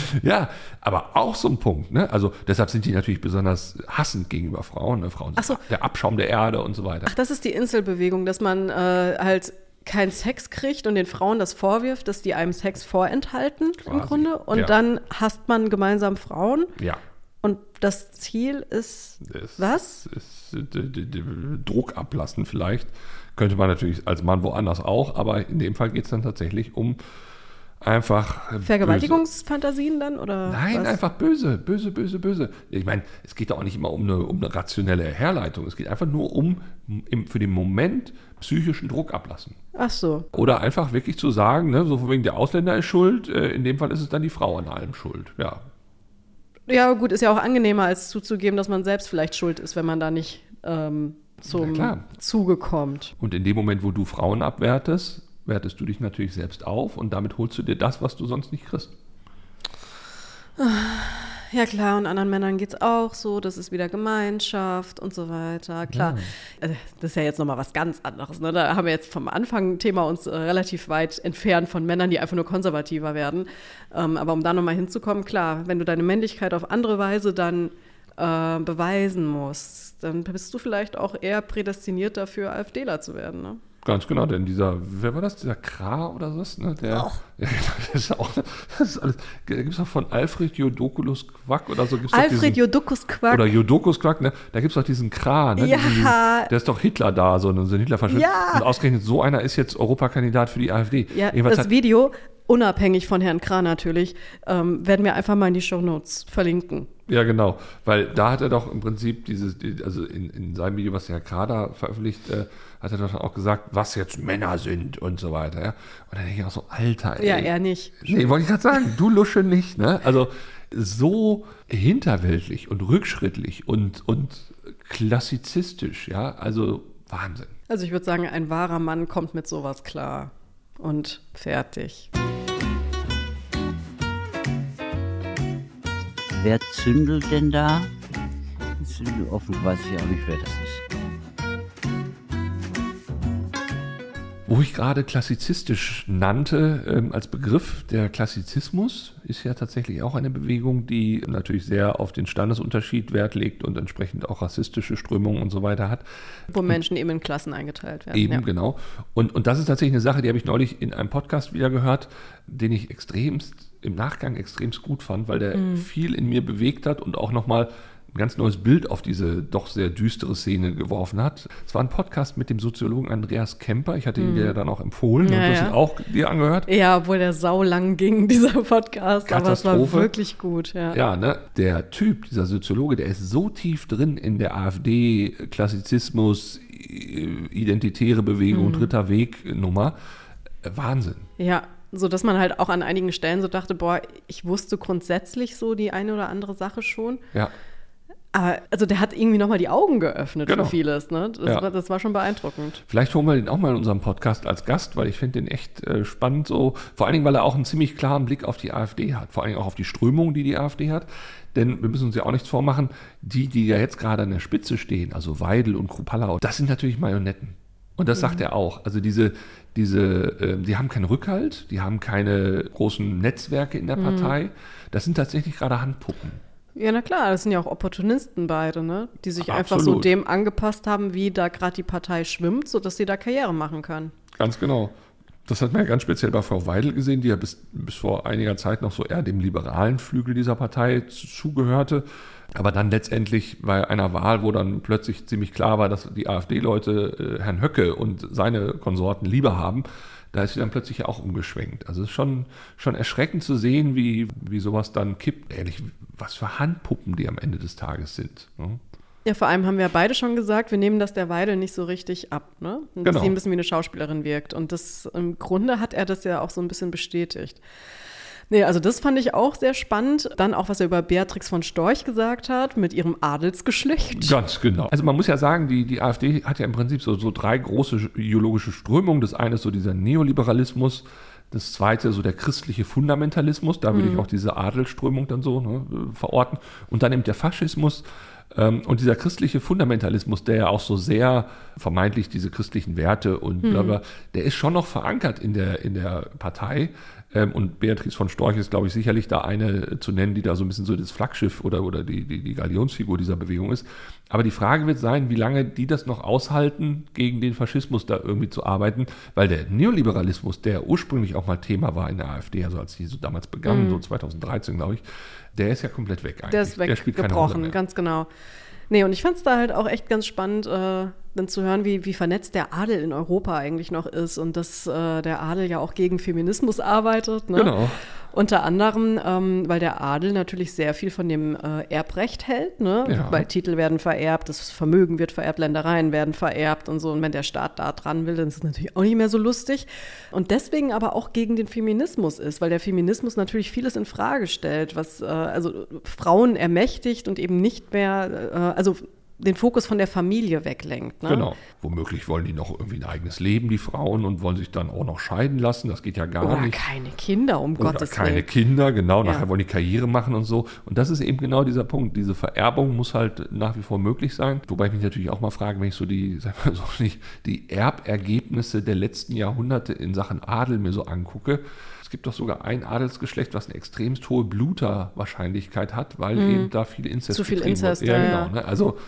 Speaker 3: Ja, aber auch so ein Punkt. Ne? Also deshalb sind die natürlich besonders hassend gegenüber Frauen. Ne? Frauen
Speaker 4: so.
Speaker 3: sind der Abschaum der Erde und so weiter.
Speaker 4: Ach, das ist die Inselbewegung, dass man äh, halt keinen Sex kriegt und den Frauen das vorwirft, dass die einem Sex vorenthalten im
Speaker 3: Quasi,
Speaker 4: Grunde. Und
Speaker 3: ja.
Speaker 4: dann hasst man gemeinsam Frauen.
Speaker 3: Ja,
Speaker 4: Und das Ziel ist
Speaker 3: Es
Speaker 4: was?
Speaker 3: Ist, äh, Druck ablassen vielleicht. Könnte man natürlich als Mann woanders auch, aber in dem Fall geht es dann tatsächlich um einfach.
Speaker 4: Vergewaltigungsfantasien dann oder?
Speaker 3: Nein,
Speaker 4: was?
Speaker 3: einfach böse, böse, böse, böse. Ich meine, es geht auch nicht immer um eine, um eine rationelle Herleitung. Es geht einfach nur um im, für den Moment psychischen Druck ablassen.
Speaker 4: Ach so.
Speaker 3: Oder einfach wirklich zu sagen, ne, so von wegen der Ausländer ist schuld, äh, in dem Fall ist es dann die Frau an allem schuld. Ja,
Speaker 4: Ja, gut, ist ja auch angenehmer, als zuzugeben, dass man selbst vielleicht schuld ist, wenn man da nicht ähm, zum. Zuge kommt.
Speaker 3: Und in dem Moment, wo du Frauen abwertest, wertest du dich natürlich selbst auf und damit holst du dir das, was du sonst nicht kriegst.
Speaker 4: Ja klar, und anderen Männern geht's auch so, das ist wieder Gemeinschaft und so weiter. Klar, äh, das ist ja jetzt nochmal was ganz anderes. Ne? Da haben wir jetzt vom Anfang Thema uns äh, relativ weit entfernt von Männern, die einfach nur konservativer werden. Ähm, aber um da nochmal hinzukommen, klar, wenn du deine Männlichkeit auf andere Weise dann äh, beweisen musst, dann bist du vielleicht auch eher prädestiniert dafür, AfDler zu werden. Ne?
Speaker 3: Ganz genau, denn dieser, wer war das, dieser Kra oder was? Ne? Der, ja, genau, das ist auch, das ist alles, da gibt es auch von Alfred Jodokulus Quack oder so. Gibt's
Speaker 4: Alfred Jodokus Quack.
Speaker 3: Oder Jodokus Quack, ne? Da gibt es doch diesen Kra, ne?
Speaker 4: Ja.
Speaker 3: Diesen, der ist doch Hitler da, so, ein- so ein Hitlerfaschist.
Speaker 4: Ja.
Speaker 3: Und ausgerechnet so einer ist jetzt Europakandidat für die AfD.
Speaker 4: Ja,
Speaker 3: Jedenfalls
Speaker 4: das
Speaker 3: hat-
Speaker 4: Video, unabhängig von Herrn Kran natürlich, ähm, werden wir einfach mal in die Shownotes verlinken.
Speaker 3: Ja, genau. Weil da hat er doch im Prinzip dieses, die- also in, in seinem Video, was der Herr Kader veröffentlicht, äh, hat er doch auch gesagt, was jetzt Männer sind und so weiter. Ja? Und dann denke ich auch so, Alter, ey.
Speaker 4: Ja, er nicht.
Speaker 3: Nee, wollte ich gerade sagen, du Lusche nicht, ne? Also so hinterweltlich und rückschrittlich und, und klassizistisch, ja, also Wahnsinn.
Speaker 4: Also ich würde sagen, ein wahrer Mann kommt mit sowas klar. Und fertig.
Speaker 1: Wer zündelt denn da? Ist Offen weiß ich auch nicht, wer das ist.
Speaker 3: Wo ich gerade klassizistisch nannte ähm, als Begriff, der Klassizismus ist ja tatsächlich auch eine Bewegung, die natürlich sehr auf den Standesunterschied Wert legt und entsprechend auch rassistische Strömungen und so weiter hat.
Speaker 4: Wo Menschen eben in Klassen eingeteilt werden.
Speaker 3: Eben,
Speaker 4: ja.
Speaker 3: genau. Und, und das ist tatsächlich eine Sache, die habe ich neulich in einem Podcast wieder gehört, den ich extremst im Nachgang extremst gut fand, weil der viel in mir bewegt hat und auch nochmal ein ganz neues Bild auf diese doch sehr düstere Szene geworfen hat. Es war ein Podcast mit dem Soziologen Andreas Kemper. Ich hatte ihn dir ja dann auch empfohlen.
Speaker 4: Ja,
Speaker 3: und du hast
Speaker 4: ja.
Speaker 3: ihn auch dir angehört.
Speaker 4: Ja, obwohl der sau lang ging, dieser Podcast. Aber es war wirklich gut. Ja.
Speaker 3: Ja, ne? Der Typ, dieser Soziologe, der ist so tief drin in der AfD, Klassizismus, identitäre Bewegung, dritter Weg Nummer. Wahnsinn.
Speaker 4: Ja, so dass man halt auch an einigen Stellen so dachte, boah, ich wusste grundsätzlich so die eine oder andere Sache schon.
Speaker 3: Ja.
Speaker 4: Aber also der hat irgendwie nochmal die Augen geöffnet
Speaker 3: Genau.
Speaker 4: für vieles. Ne? Das,
Speaker 3: Ja.
Speaker 4: war, das war schon beeindruckend.
Speaker 3: Vielleicht holen wir den auch mal in unserem Podcast als Gast, weil ich finde den echt äh, spannend so. Vor allen Dingen, weil er auch einen ziemlich klaren Blick auf die AfD hat. Vor allen Dingen auch auf die Strömung, die die AfD hat. Denn wir müssen uns ja auch nichts vormachen, die, die ja jetzt gerade an der Spitze stehen, also Weidel und Krupalla, das sind natürlich Marionetten. Und das sagt er auch. Also diese, diese, äh, die haben keinen Rückhalt, die haben keine großen Netzwerke in der Partei. Das sind tatsächlich gerade Handpuppen.
Speaker 4: Ja, na klar, das sind ja auch Opportunisten beide, ne? Die sich einfach so
Speaker 3: Absolut.
Speaker 4: dem angepasst haben, wie da gerade die Partei schwimmt, sodass sie da Karriere machen können.
Speaker 3: Ganz genau. Das hat man ja ganz speziell bei Frau Weidel gesehen, die ja bis, bis vor einiger Zeit noch so eher dem liberalen Flügel dieser Partei zu- zugehörte. Aber dann letztendlich bei einer Wahl, wo dann plötzlich ziemlich klar war, dass die AfD-Leute äh, Herrn Höcke und seine Konsorten lieber haben, da ist sie dann plötzlich ja auch umgeschwenkt. Also es ist schon, schon erschreckend zu sehen, wie, wie sowas dann kippt. Ehrlich, was für Handpuppen die am Ende des Tages sind. Ne?
Speaker 4: Ja, vor allem haben wir ja beide schon gesagt, wir nehmen das der Weidel nicht so richtig ab, ne? Und dass
Speaker 3: Genau.
Speaker 4: sie ein bisschen wie eine Schauspielerin wirkt. Und das im Grunde hat er das ja auch so ein bisschen bestätigt. Nee, also das fand ich auch sehr spannend. Dann auch, was er über Beatrix von Storch gesagt hat, mit ihrem Adelsgeschlecht.
Speaker 3: Ganz genau. Also man muss ja sagen, die, die AfD hat ja im Prinzip so, so drei große ideologische Strömungen. Das eine ist so dieser Neoliberalismus, das zweite so der christliche Fundamentalismus, da würde ich auch diese Adelsströmung dann so ne, verorten. Und dann eben der Faschismus. Ähm, und dieser christliche Fundamentalismus, der ja auch so sehr vermeintlich diese christlichen Werte und bla bla, der ist schon noch verankert in der, in der Partei. Ähm, und Beatrice von Storch ist, glaube ich, sicherlich da eine zu nennen, die da so ein bisschen so das Flaggschiff oder, oder die, die, die Galionsfigur dieser Bewegung ist. Aber die Frage wird sein, wie lange die das noch aushalten, gegen den Faschismus da irgendwie zu arbeiten, weil der Neoliberalismus, der ursprünglich auch mal Thema war in der AfD, also als die so damals begann, mhm. so 2013, glaube ich, der ist ja komplett weg eigentlich.
Speaker 4: Der ist weggebrochen, ganz genau. Nee, und ich fand es da halt auch echt ganz spannend, äh, dann zu hören, wie, wie vernetzt der Adel in Europa eigentlich noch ist und dass äh, der Adel ja auch gegen Feminismus arbeitet. Ne? Genau. Unter anderem, ähm, weil der Adel natürlich sehr viel von dem äh, Erbrecht hält, ne? Ja. weil Titel werden vererbt, das Vermögen wird vererbt, Ländereien werden vererbt und so. Und wenn der Staat da dran will, dann ist es natürlich auch nicht mehr so lustig. Und deswegen aber auch gegen den Feminismus ist, weil der Feminismus natürlich vieles in Frage stellt, was äh, also Frauen ermächtigt und eben nicht mehr, äh, also den Fokus von der Familie weglenkt. Ne?
Speaker 3: Genau. Womöglich wollen die noch irgendwie ein eigenes Leben, die Frauen, und wollen sich dann auch noch scheiden lassen. Das geht ja gar
Speaker 4: Oder
Speaker 3: nicht.
Speaker 4: keine Kinder, um
Speaker 3: Oder
Speaker 4: Gottes
Speaker 3: keine Willen. Kinder, genau. Ja. Nachher wollen die Karriere machen und so. Und das ist eben genau dieser Punkt. Diese Vererbung muss halt nach wie vor möglich sein. Wobei ich mich natürlich auch mal frage, wenn ich so die, sag mal so nicht, die Erbergebnisse der letzten Jahrhunderte in Sachen Adel mir so angucke, Es gibt doch sogar ein Adelsgeschlecht, was eine extremst hohe Bluterwahrscheinlichkeit hat, weil mhm. eben da viele Inzest
Speaker 4: Zu viel Inzest, ja,
Speaker 3: ja, genau. Ne? Also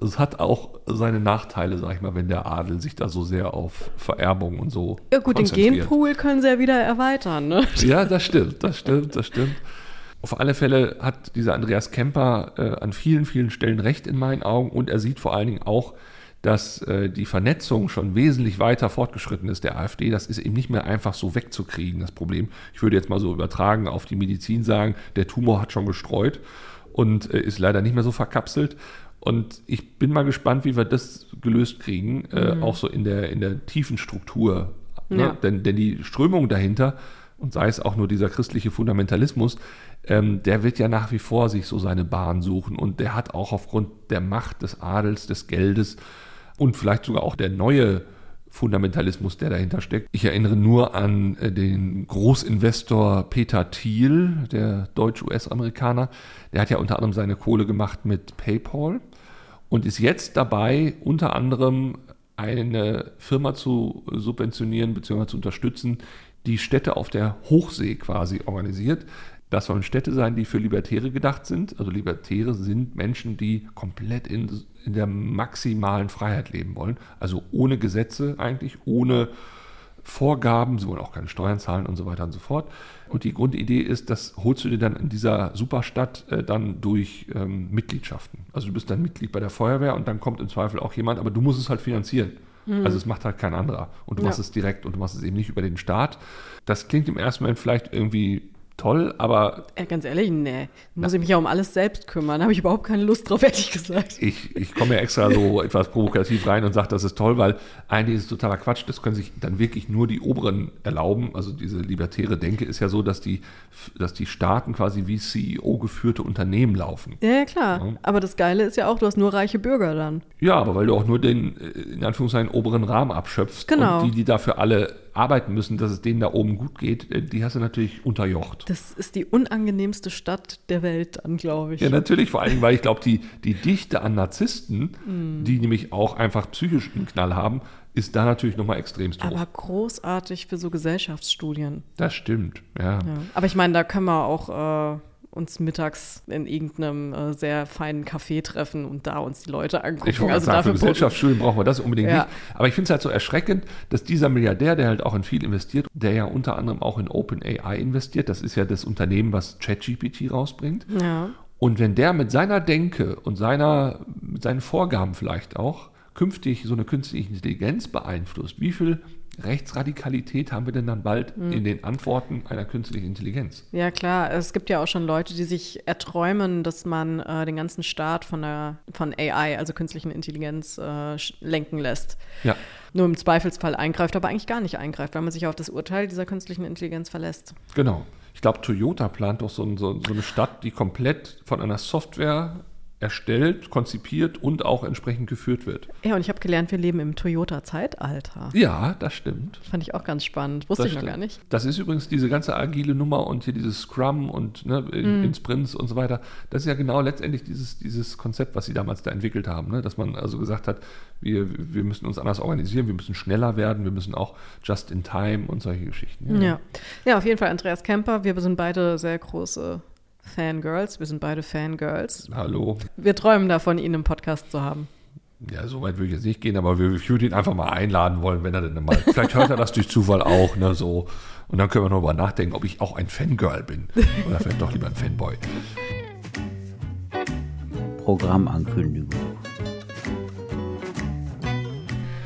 Speaker 3: es hat auch seine Nachteile, sag ich mal, wenn der Adel sich da so sehr auf Vererbung und so.
Speaker 4: Ja, gut, den Genpool können sie ja wieder erweitern, ne?
Speaker 3: Ja, das stimmt, das stimmt, das stimmt. Auf alle Fälle hat dieser Andreas Kemper äh, an vielen, vielen Stellen recht in meinen Augen und er sieht vor allen Dingen auch, dass äh, die Vernetzung schon wesentlich weiter fortgeschritten ist der AfD. Das ist eben nicht mehr einfach so wegzukriegen, das Problem. Ich würde jetzt mal so übertragen auf die Medizin sagen, der Tumor hat schon gestreut und äh, ist leider nicht mehr so verkapselt. Und ich bin mal gespannt, wie wir das gelöst kriegen, äh, mhm. auch so in der, in der tiefen Struktur. Ne? Ja. Denn, denn die Strömung dahinter, und sei es auch nur dieser christliche Fundamentalismus, ähm, der wird ja nach wie vor sich so seine Bahn suchen. Und der hat auch aufgrund der Macht des Adels, des Geldes und vielleicht sogar auch der neue Fundamentalismus, der dahinter steckt. Ich erinnere nur an äh, den Großinvestor Peter Thiel, der deutsch-US-Amerikaner. Der hat ja unter anderem seine Kohle gemacht mit PayPal und ist jetzt dabei, unter anderem eine Firma zu subventionieren bzw. zu unterstützen, die Städte auf der Hochsee quasi organisiert. Das sollen Städte sein, die für Libertäre gedacht sind. Also Libertäre sind Menschen, die komplett in, in der maximalen Freiheit leben wollen. Also ohne Gesetze eigentlich, ohne Vorgaben, sie wollen auch keine Steuern zahlen und so weiter und so fort. Und die Grundidee ist, das holst du dir dann in dieser Superstadt äh, dann durch ähm, Mitgliedschaften. Also du bist dann Mitglied bei der Feuerwehr und dann kommt im Zweifel auch jemand, aber du musst es halt finanzieren. Mhm. Also es macht halt kein anderer. Und du ja. machst es direkt und du machst es eben nicht über den Staat. Das klingt im ersten Moment vielleicht irgendwie toll, aber.
Speaker 4: Ja, ganz ehrlich, nee. Muss ich mich ja um alles selbst kümmern. Habe ich überhaupt keine Lust drauf, ehrlich gesagt.
Speaker 3: Ich, ich komme ja extra so etwas provokativ rein und sage, das ist toll, weil eigentlich ist es totaler Quatsch. Das können sich dann wirklich nur die Oberen erlauben. Also diese libertäre Denke ist ja so, dass die, dass die Staaten quasi wie CEO geführte Unternehmen laufen.
Speaker 4: Ja, ja klar. Ja. Aber das Geile ist ja auch, du hast nur reiche Bürger dann.
Speaker 3: Ja, aber weil du auch nur den, äh, in Anführungszeichen, oberen Rahmen abschöpfst.
Speaker 4: Genau.
Speaker 3: Und die, die dafür alle arbeiten müssen, dass es denen da oben gut geht, äh, die hast du natürlich unterjocht.
Speaker 4: Das ist die unangenehmste Stadt der Welt dann, glaube ich.
Speaker 3: Ja, natürlich, vor allem, weil ich glaube, die, die Dichte an Narzissten, mm. die nämlich auch einfach psychisch einen Knall haben, ist da natürlich nochmal extremst
Speaker 4: hoch. Aber großartig für so Gesellschaftsstudien.
Speaker 3: Das stimmt, ja. ja.
Speaker 4: Aber ich meine, da können wir auch äh, uns mittags in irgendeinem äh, sehr feinen Café treffen und da uns die Leute angucken.
Speaker 3: Ich also sagen, für Gesellschaftsstudien brauchen wir das unbedingt ja. nicht. Aber ich finde es halt so erschreckend, dass dieser Milliardär, der halt auch in viel investiert, der ja unter anderem auch in OpenAI investiert, das ist ja das Unternehmen, was ChatGPT rausbringt.
Speaker 4: Ja.
Speaker 3: Und wenn der mit seiner Denke und seiner, mit seinen Vorgaben vielleicht auch künftig so eine künstliche Intelligenz beeinflusst, wie viel Rechtsradikalität haben wir denn dann bald mhm. in den Antworten einer künstlichen Intelligenz?
Speaker 4: Ja, klar. Es gibt ja auch schon Leute, die sich erträumen, dass man äh, den ganzen Staat von, der, von AI, also künstlichen Intelligenz, äh, lenken lässt.
Speaker 3: Ja.
Speaker 4: Nur im Zweifelsfall eingreift, aber eigentlich gar nicht eingreift, weil man sich auf das Urteil dieser künstlichen Intelligenz verlässt.
Speaker 3: Genau. Ich glaube, Toyota plant doch so, so, so eine Stadt, die komplett von einer Software erstellt, konzipiert und auch entsprechend geführt wird.
Speaker 4: Ja, und ich habe gelernt, wir leben im Toyota-Zeitalter.
Speaker 3: Ja, das stimmt.
Speaker 4: Fand ich auch ganz spannend. Wusste
Speaker 3: Das
Speaker 4: ich noch
Speaker 3: stimmt.
Speaker 4: gar nicht.
Speaker 3: Das ist übrigens diese ganze agile Nummer und hier dieses Scrum und ne, in,
Speaker 4: Mhm.
Speaker 3: in Sprints und so weiter. Das ist ja genau letztendlich dieses, dieses Konzept, was sie damals da entwickelt haben. Ne? Dass man also gesagt hat, wir, wir müssen uns anders organisieren, wir müssen schneller werden, wir müssen auch just in time und solche Geschichten.
Speaker 4: Ja. ja, auf jeden Fall Andreas Kemper. Wir sind beide sehr große Fangirls. Wir sind beide Fangirls.
Speaker 3: Hallo.
Speaker 4: Wir träumen davon, ihn im Podcast zu haben.
Speaker 3: Ja, so weit würde ich jetzt nicht gehen, aber wir, ich würde ihn einfach mal einladen wollen, wenn er denn mal. Vielleicht hört er das durch Zufall auch, ne, so. Und dann können wir noch mal nachdenken, ob ich auch ein Fangirl bin. Oder vielleicht doch lieber ein Fanboy.
Speaker 1: Programmankündigung.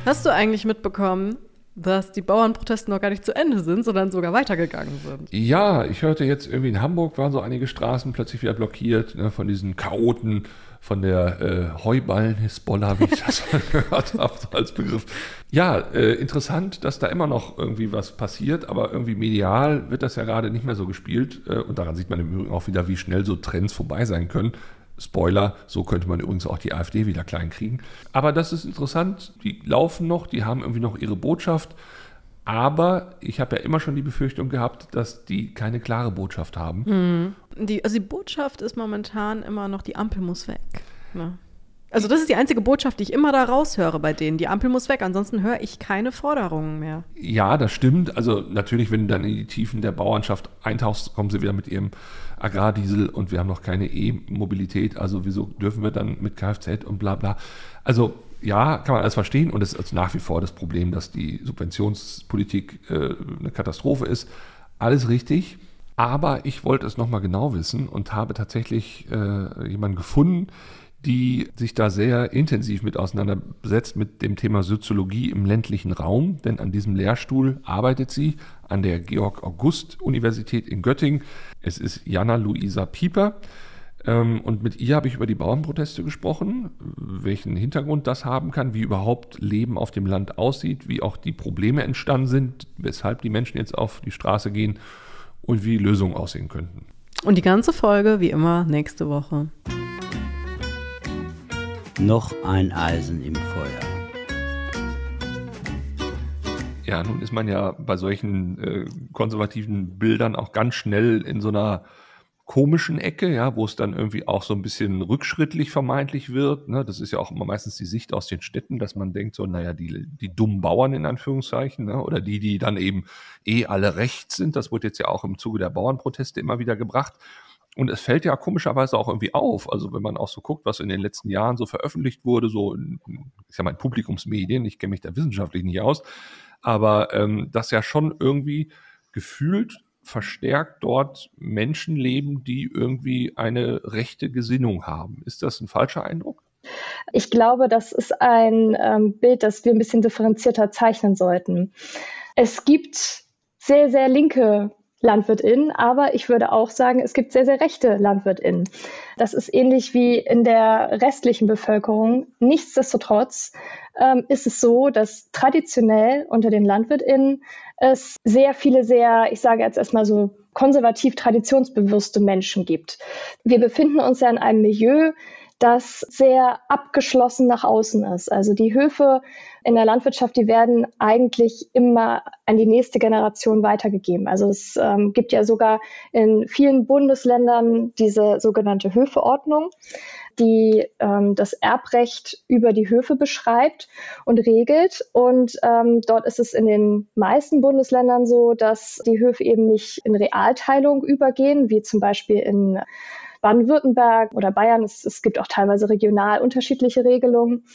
Speaker 4: Hast du eigentlich mitbekommen, dass die Bauernproteste noch gar nicht zu Ende sind, sondern sogar weitergegangen sind?
Speaker 3: Ja, ich hörte jetzt irgendwie in Hamburg waren so einige Straßen plötzlich wieder blockiert ne, von diesen Chaoten, von der äh, Heuballen-Hisbollah, wie ich das gehört habe, als Begriff. Ja, äh, interessant, dass da immer noch irgendwie was passiert, aber irgendwie medial wird das ja gerade nicht mehr so gespielt. Äh, und daran sieht man im Übrigen auch wieder, wie schnell so Trends vorbei sein können. Spoiler, so könnte man übrigens auch die AfD wieder klein kriegen. Aber das ist interessant, die laufen noch, die haben irgendwie noch ihre Botschaft. Aber ich habe ja immer schon die Befürchtung gehabt, dass die keine klare Botschaft haben.
Speaker 4: Die, also die Botschaft ist momentan immer noch, die Ampel muss weg. Ne? Also das ist die einzige Botschaft, die ich immer da raushöre bei denen. Die Ampel muss weg, ansonsten höre ich keine Forderungen mehr.
Speaker 3: Ja, das stimmt. Also natürlich, wenn du dann in die Tiefen der Bauernschaft eintauchst, kommen sie wieder mit ihrem Agrardiesel und wir haben noch keine E-Mobilität. Also wieso dürfen wir dann mit Kfz und bla bla. Also ja, kann man alles verstehen und es ist nach wie vor das Problem, dass die Subventionspolitik äh, eine Katastrophe ist. Alles richtig. Aber ich wollte es nochmal genau wissen und habe tatsächlich äh, jemanden gefunden, die sich da sehr intensiv mit auseinandersetzt mit dem Thema Soziologie im ländlichen Raum, denn an diesem Lehrstuhl arbeitet sie an der Georg-August-Universität in Göttingen. Es ist Jana Luisa Pieper. Ähm, Und mit ihr habe ich über die Bauernproteste gesprochen, welchen Hintergrund das haben kann, wie überhaupt Leben auf dem Land aussieht, wie auch die Probleme entstanden sind, weshalb die Menschen jetzt auf die Straße gehen und wie Lösungen aussehen könnten.
Speaker 4: Und die ganze Folge, wie immer, nächste Woche.
Speaker 1: Noch ein Eisen im Feuer.
Speaker 3: Ja, nun ist man ja bei solchen äh, konservativen Bildern auch ganz schnell in so einer komischen Ecke, ja, wo es dann irgendwie auch so ein bisschen rückschrittlich vermeintlich wird. Ne? Das ist ja auch immer meistens die Sicht aus den Städten, dass man denkt, so, naja, die, die dummen Bauern in Anführungszeichen, ne? oder die, die dann eben eh alle rechts sind. Das wird jetzt ja auch im Zuge der Bauernproteste immer wieder gebracht. Und es fällt ja komischerweise auch irgendwie auf. Also wenn man auch so guckt, was in den letzten Jahren so veröffentlicht wurde, so in, ich sag mal, in Publikumsmedien, ich kenne mich da wissenschaftlich nicht aus, aber ähm, dass ja schon irgendwie gefühlt verstärkt dort Menschen leben, die irgendwie eine rechte Gesinnung haben. Ist das ein falscher Eindruck?
Speaker 5: Ich glaube, das ist ein ähm, Bild, das wir ein bisschen differenzierter zeichnen sollten. Es gibt sehr, sehr linke LandwirtInnen, aber ich würde auch sagen, es gibt sehr, sehr rechte LandwirtInnen. Das ist ähnlich wie in der restlichen Bevölkerung. Nichtsdestotrotz ähm, ist es so, dass traditionell unter den LandwirtInnen es sehr viele sehr, ich sage jetzt erstmal so konservativ traditionsbewusste Menschen gibt. Wir befinden uns ja in einem Milieu, das sehr abgeschlossen nach außen ist. Also die Höfe in der Landwirtschaft, die werden eigentlich immer an die nächste Generation weitergegeben. Also es ähm, gibt ja sogar in vielen Bundesländern diese sogenannte Höfeordnung, die ähm, das Erbrecht über die Höfe beschreibt und regelt. Und ähm, dort ist es in den meisten Bundesländern so, dass die Höfe eben nicht in Realteilung übergehen, wie zum Beispiel in Baden-Württemberg oder Bayern. Es, es gibt auch teilweise regional unterschiedliche Regelungen.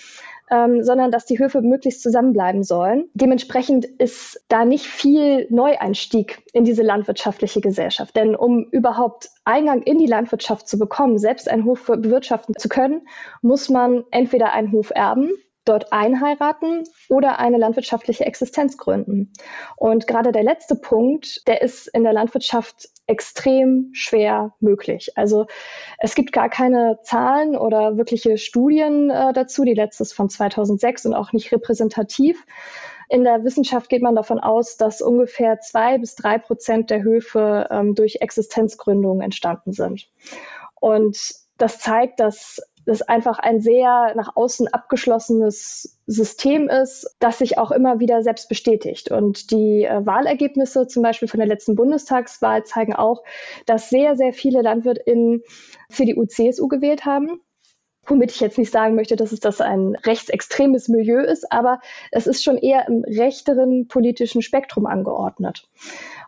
Speaker 5: Ähm, sondern dass die Höfe möglichst zusammenbleiben sollen. Dementsprechend ist da nicht viel Neueinstieg in diese landwirtschaftliche Gesellschaft. Denn um überhaupt Eingang in die Landwirtschaft zu bekommen, selbst einen Hof bewirtschaften zu können, muss man entweder einen Hof erben, dort einheiraten oder eine landwirtschaftliche Existenz gründen. Und gerade der letzte Punkt, der ist in der Landwirtschaft extrem schwer möglich. Also es gibt gar keine Zahlen oder wirkliche Studien äh, dazu. Die letzte ist von 2006 und auch nicht repräsentativ. In der Wissenschaft geht man davon aus, dass ungefähr zwei bis drei Prozent der Höfe ähm, durch Existenzgründungen entstanden sind. Und das zeigt, dass es einfach ein sehr nach außen abgeschlossenes System ist, das sich auch immer wieder selbst bestätigt. Und die äh, Wahlergebnisse zum Beispiel von der letzten Bundestagswahl zeigen auch, dass sehr, sehr viele LandwirtInnen CDU, CSU gewählt haben womit ich jetzt nicht sagen möchte, dass es das ein rechtsextremes Milieu ist, aber es ist schon eher im rechteren politischen Spektrum angeordnet.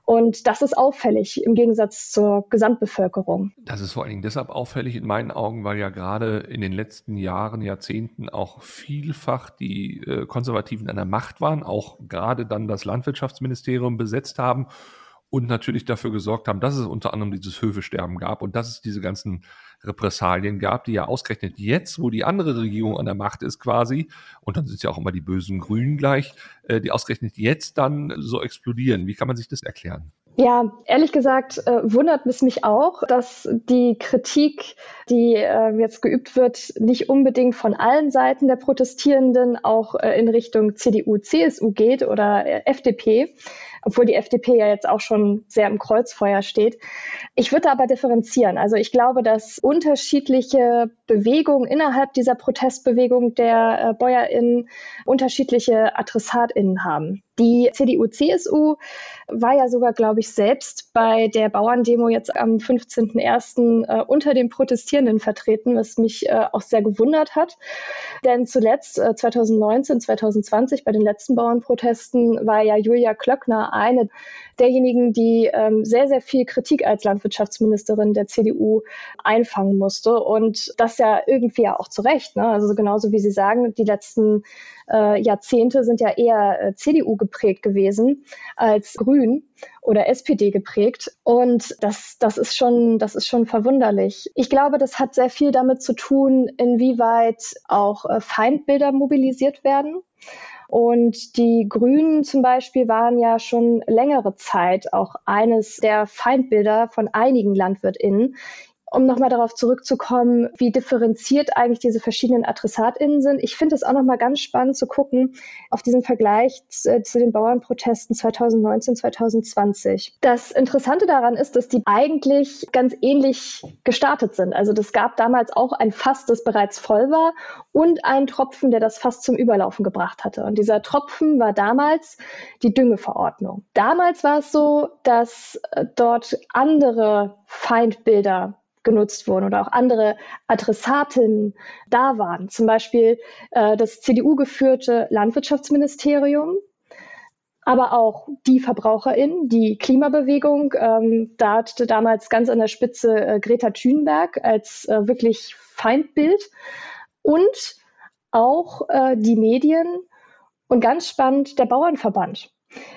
Speaker 5: Und das ist auffällig im Gegensatz zur Gesamtbevölkerung.
Speaker 3: Das ist vor allen Dingen deshalb auffällig in meinen Augen, weil ja gerade in den letzten Jahren, Jahrzehnten auch vielfach die äh, Konservativen an der Macht waren, auch gerade dann das Landwirtschaftsministerium besetzt haben und natürlich dafür gesorgt haben, dass es unter anderem dieses Höfesterben gab und dass es diese ganzen Repressalien gab, die ja ausgerechnet jetzt, wo die andere Regierung an der Macht ist quasi, und dann sind es ja auch immer die bösen Grünen gleich, äh, die ausgerechnet jetzt dann so explodieren. Wie kann man sich das erklären?
Speaker 5: Ja, ehrlich gesagt äh, wundert es mich auch, dass die Kritik, die äh, jetzt geübt wird, nicht unbedingt von allen Seiten der Protestierenden auch äh, in Richtung CDU, CSU geht oder äh, FDP obwohl die FDP ja jetzt auch schon sehr im Kreuzfeuer steht. Ich würde aber differenzieren. Also ich glaube, dass unterschiedliche Bewegungen innerhalb dieser Protestbewegung der äh, BäuerInnen unterschiedliche AdressatInnen haben. Die CDU-CSU war ja sogar, glaube ich, selbst bei der Bauerndemo jetzt am 15.01. Äh, unter den Protestierenden vertreten, was mich äh, auch sehr gewundert hat. Denn zuletzt, äh, 2019, 2020, bei den letzten Bauernprotesten, war ja Julia Klöckner eine derjenigen, die ähm, sehr, sehr viel Kritik als Landwirtschaftsministerin der CDU einfangen musste. Und das ja irgendwie auch zu Recht. Ne? Also genauso wie Sie sagen, die letzten äh, Jahrzehnte sind ja eher äh, CDU geprägt gewesen als Grün oder SPD geprägt. Und das, das ist schon, das ist schon verwunderlich. Ich glaube, das hat sehr viel damit zu tun, inwieweit auch äh, Feindbilder mobilisiert werden. Und die Grünen zum Beispiel waren ja schon längere Zeit auch eines der Feindbilder von einigen LandwirtInnen um nochmal darauf zurückzukommen, wie differenziert eigentlich diese verschiedenen AdressatInnen sind. Ich finde es auch nochmal ganz spannend zu gucken auf diesen Vergleich zu, äh, zu, den Bauernprotesten 2019, 2020. Das Interessante daran ist, dass die eigentlich ganz ähnlich gestartet sind. Also das gab damals auch ein Fass, das bereits voll war und einen Tropfen, der das Fass zum Überlaufen gebracht hatte. Und dieser Tropfen war damals die Düngeverordnung. Damals war es so, dass äh, dort andere Feindbilder genutzt wurden oder auch andere Adressatinnen da waren. Zum Beispiel äh, das CDU-geführte Landwirtschaftsministerium, aber auch die VerbraucherInnen, die Klimabewegung. Ähm, da hatte damals ganz an der Spitze äh, Greta Thunberg als äh, wirklich Feindbild und auch äh, die Medien und ganz spannend der Bauernverband.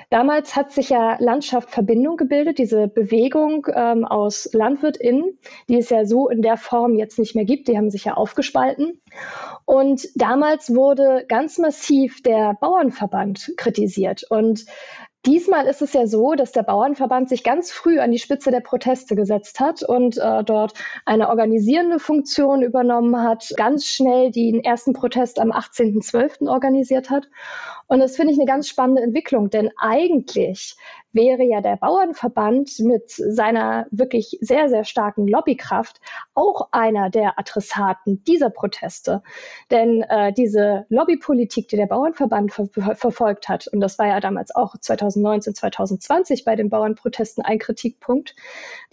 Speaker 5: Damals hat sich ja Landschaft Verbindung gebildet, diese Bewegung ähm, aus LandwirtInnen, die es ja so in der Form jetzt nicht mehr gibt. Die haben sich ja aufgespalten. Und damals wurde ganz massiv der Bauernverband kritisiert. Und Diesmal ist es ja so, dass der Bauernverband sich ganz früh an die Spitze der Proteste gesetzt hat und äh, dort eine organisierende Funktion übernommen hat, ganz schnell den ersten Protest am 18.12. organisiert hat. Und das finde ich eine ganz spannende Entwicklung, denn eigentlich wäre ja der Bauernverband mit seiner wirklich sehr, sehr starken Lobbykraft auch einer der Adressaten dieser Proteste. Denn äh, diese Lobbypolitik, die der Bauernverband ver verfolgt hat, und das war ja damals auch 2019, 2020 bei den Bauernprotesten ein Kritikpunkt,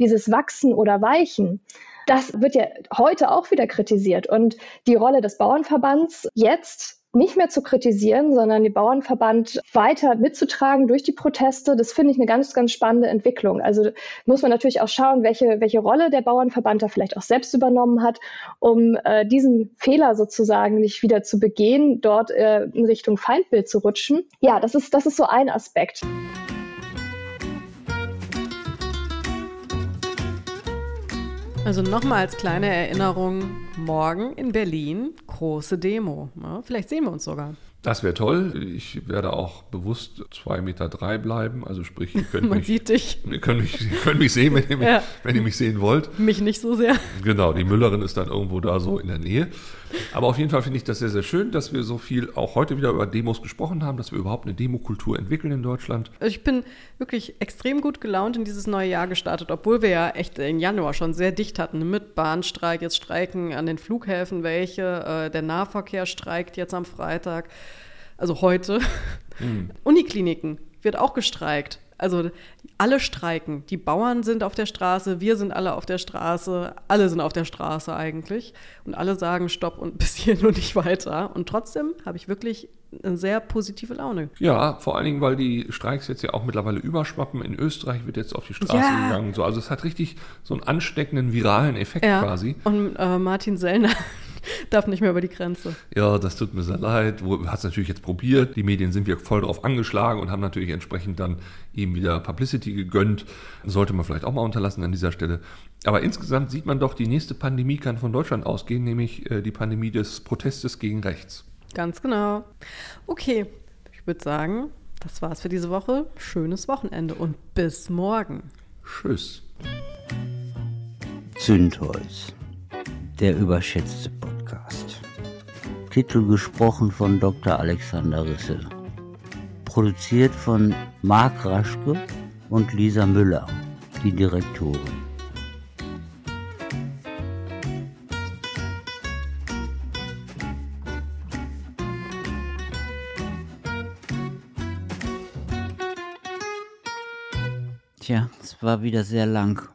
Speaker 5: dieses Wachsen oder Weichen, das wird ja heute auch wieder kritisiert. Und die Rolle des Bauernverbands jetzt nicht mehr zu kritisieren, sondern den Bauernverband weiter mitzutragen durch die Proteste. Das finde ich eine ganz, ganz spannende Entwicklung. Also muss man natürlich auch schauen, welche, welche Rolle der Bauernverband da vielleicht auch selbst übernommen hat, um äh, diesen Fehler sozusagen nicht wieder zu begehen, dort äh, in Richtung Feindbild zu rutschen. Ja, das ist, das ist so ein Aspekt.
Speaker 4: Also nochmal als kleine Erinnerung, morgen in Berlin große Demo. Ja, vielleicht sehen wir uns sogar.
Speaker 3: Das wäre toll. Ich werde auch bewusst zwei Meter drei bleiben. Also sprich, ihr könnt,
Speaker 4: Man
Speaker 3: mich,
Speaker 4: sieht dich.
Speaker 3: ihr könnt, mich, ihr könnt mich sehen, wenn ihr mich,
Speaker 4: Ja.
Speaker 3: wenn ihr mich sehen wollt.
Speaker 4: Mich nicht so sehr.
Speaker 3: Genau, die Müllerin ist dann irgendwo da so in der Nähe. Aber auf jeden Fall finde ich das sehr, sehr schön, dass wir so viel auch heute wieder über Demos gesprochen haben, dass wir überhaupt eine Demokultur entwickeln in Deutschland.
Speaker 4: Ich bin wirklich extrem gut gelaunt in dieses neue Jahr gestartet, obwohl wir ja echt im Januar schon sehr dicht hatten mit Bahnstreik, jetzt streiken an den Flughäfen welche, äh, der Nahverkehr streikt jetzt am Freitag, also heute. Unikliniken wird auch gestreikt. Also alle streiken. Die Bauern sind auf der Straße, wir sind alle auf der Straße, alle sind auf der Straße eigentlich. Und alle sagen Stopp und bis hierhin und nicht weiter. Und trotzdem habe ich wirklich eine sehr positive Laune.
Speaker 3: Ja, vor allen Dingen, weil die Streiks jetzt ja auch mittlerweile überschwappen. In Österreich wird jetzt auf die Straße
Speaker 4: Ja.
Speaker 3: gegangen. So, also es hat richtig so einen ansteckenden viralen Effekt quasi.
Speaker 4: Und äh, Martin Sellner darf nicht mehr über die Grenze.
Speaker 3: Ja, das tut mir sehr leid. Hat es natürlich jetzt probiert. Die Medien sind wir voll drauf angeschlagen und haben natürlich entsprechend dann ihm wieder Publicity gegönnt. Sollte man vielleicht auch mal unterlassen an dieser Stelle. Aber insgesamt sieht man doch, die nächste Pandemie kann von Deutschland ausgehen, nämlich äh, die Pandemie des Protestes gegen rechts.
Speaker 4: Ganz genau. Okay, ich würde sagen, das war's für diese Woche. Schönes Wochenende und bis morgen.
Speaker 3: Tschüss.
Speaker 1: Zündholz, der überschätzte Podcast. Titel gesprochen von Dr. Alexander Risse. Produziert von Marc Raschke und Lisa Müller, die Direktorin. Tja, es war wieder sehr lang.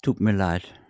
Speaker 1: Tut mir leid.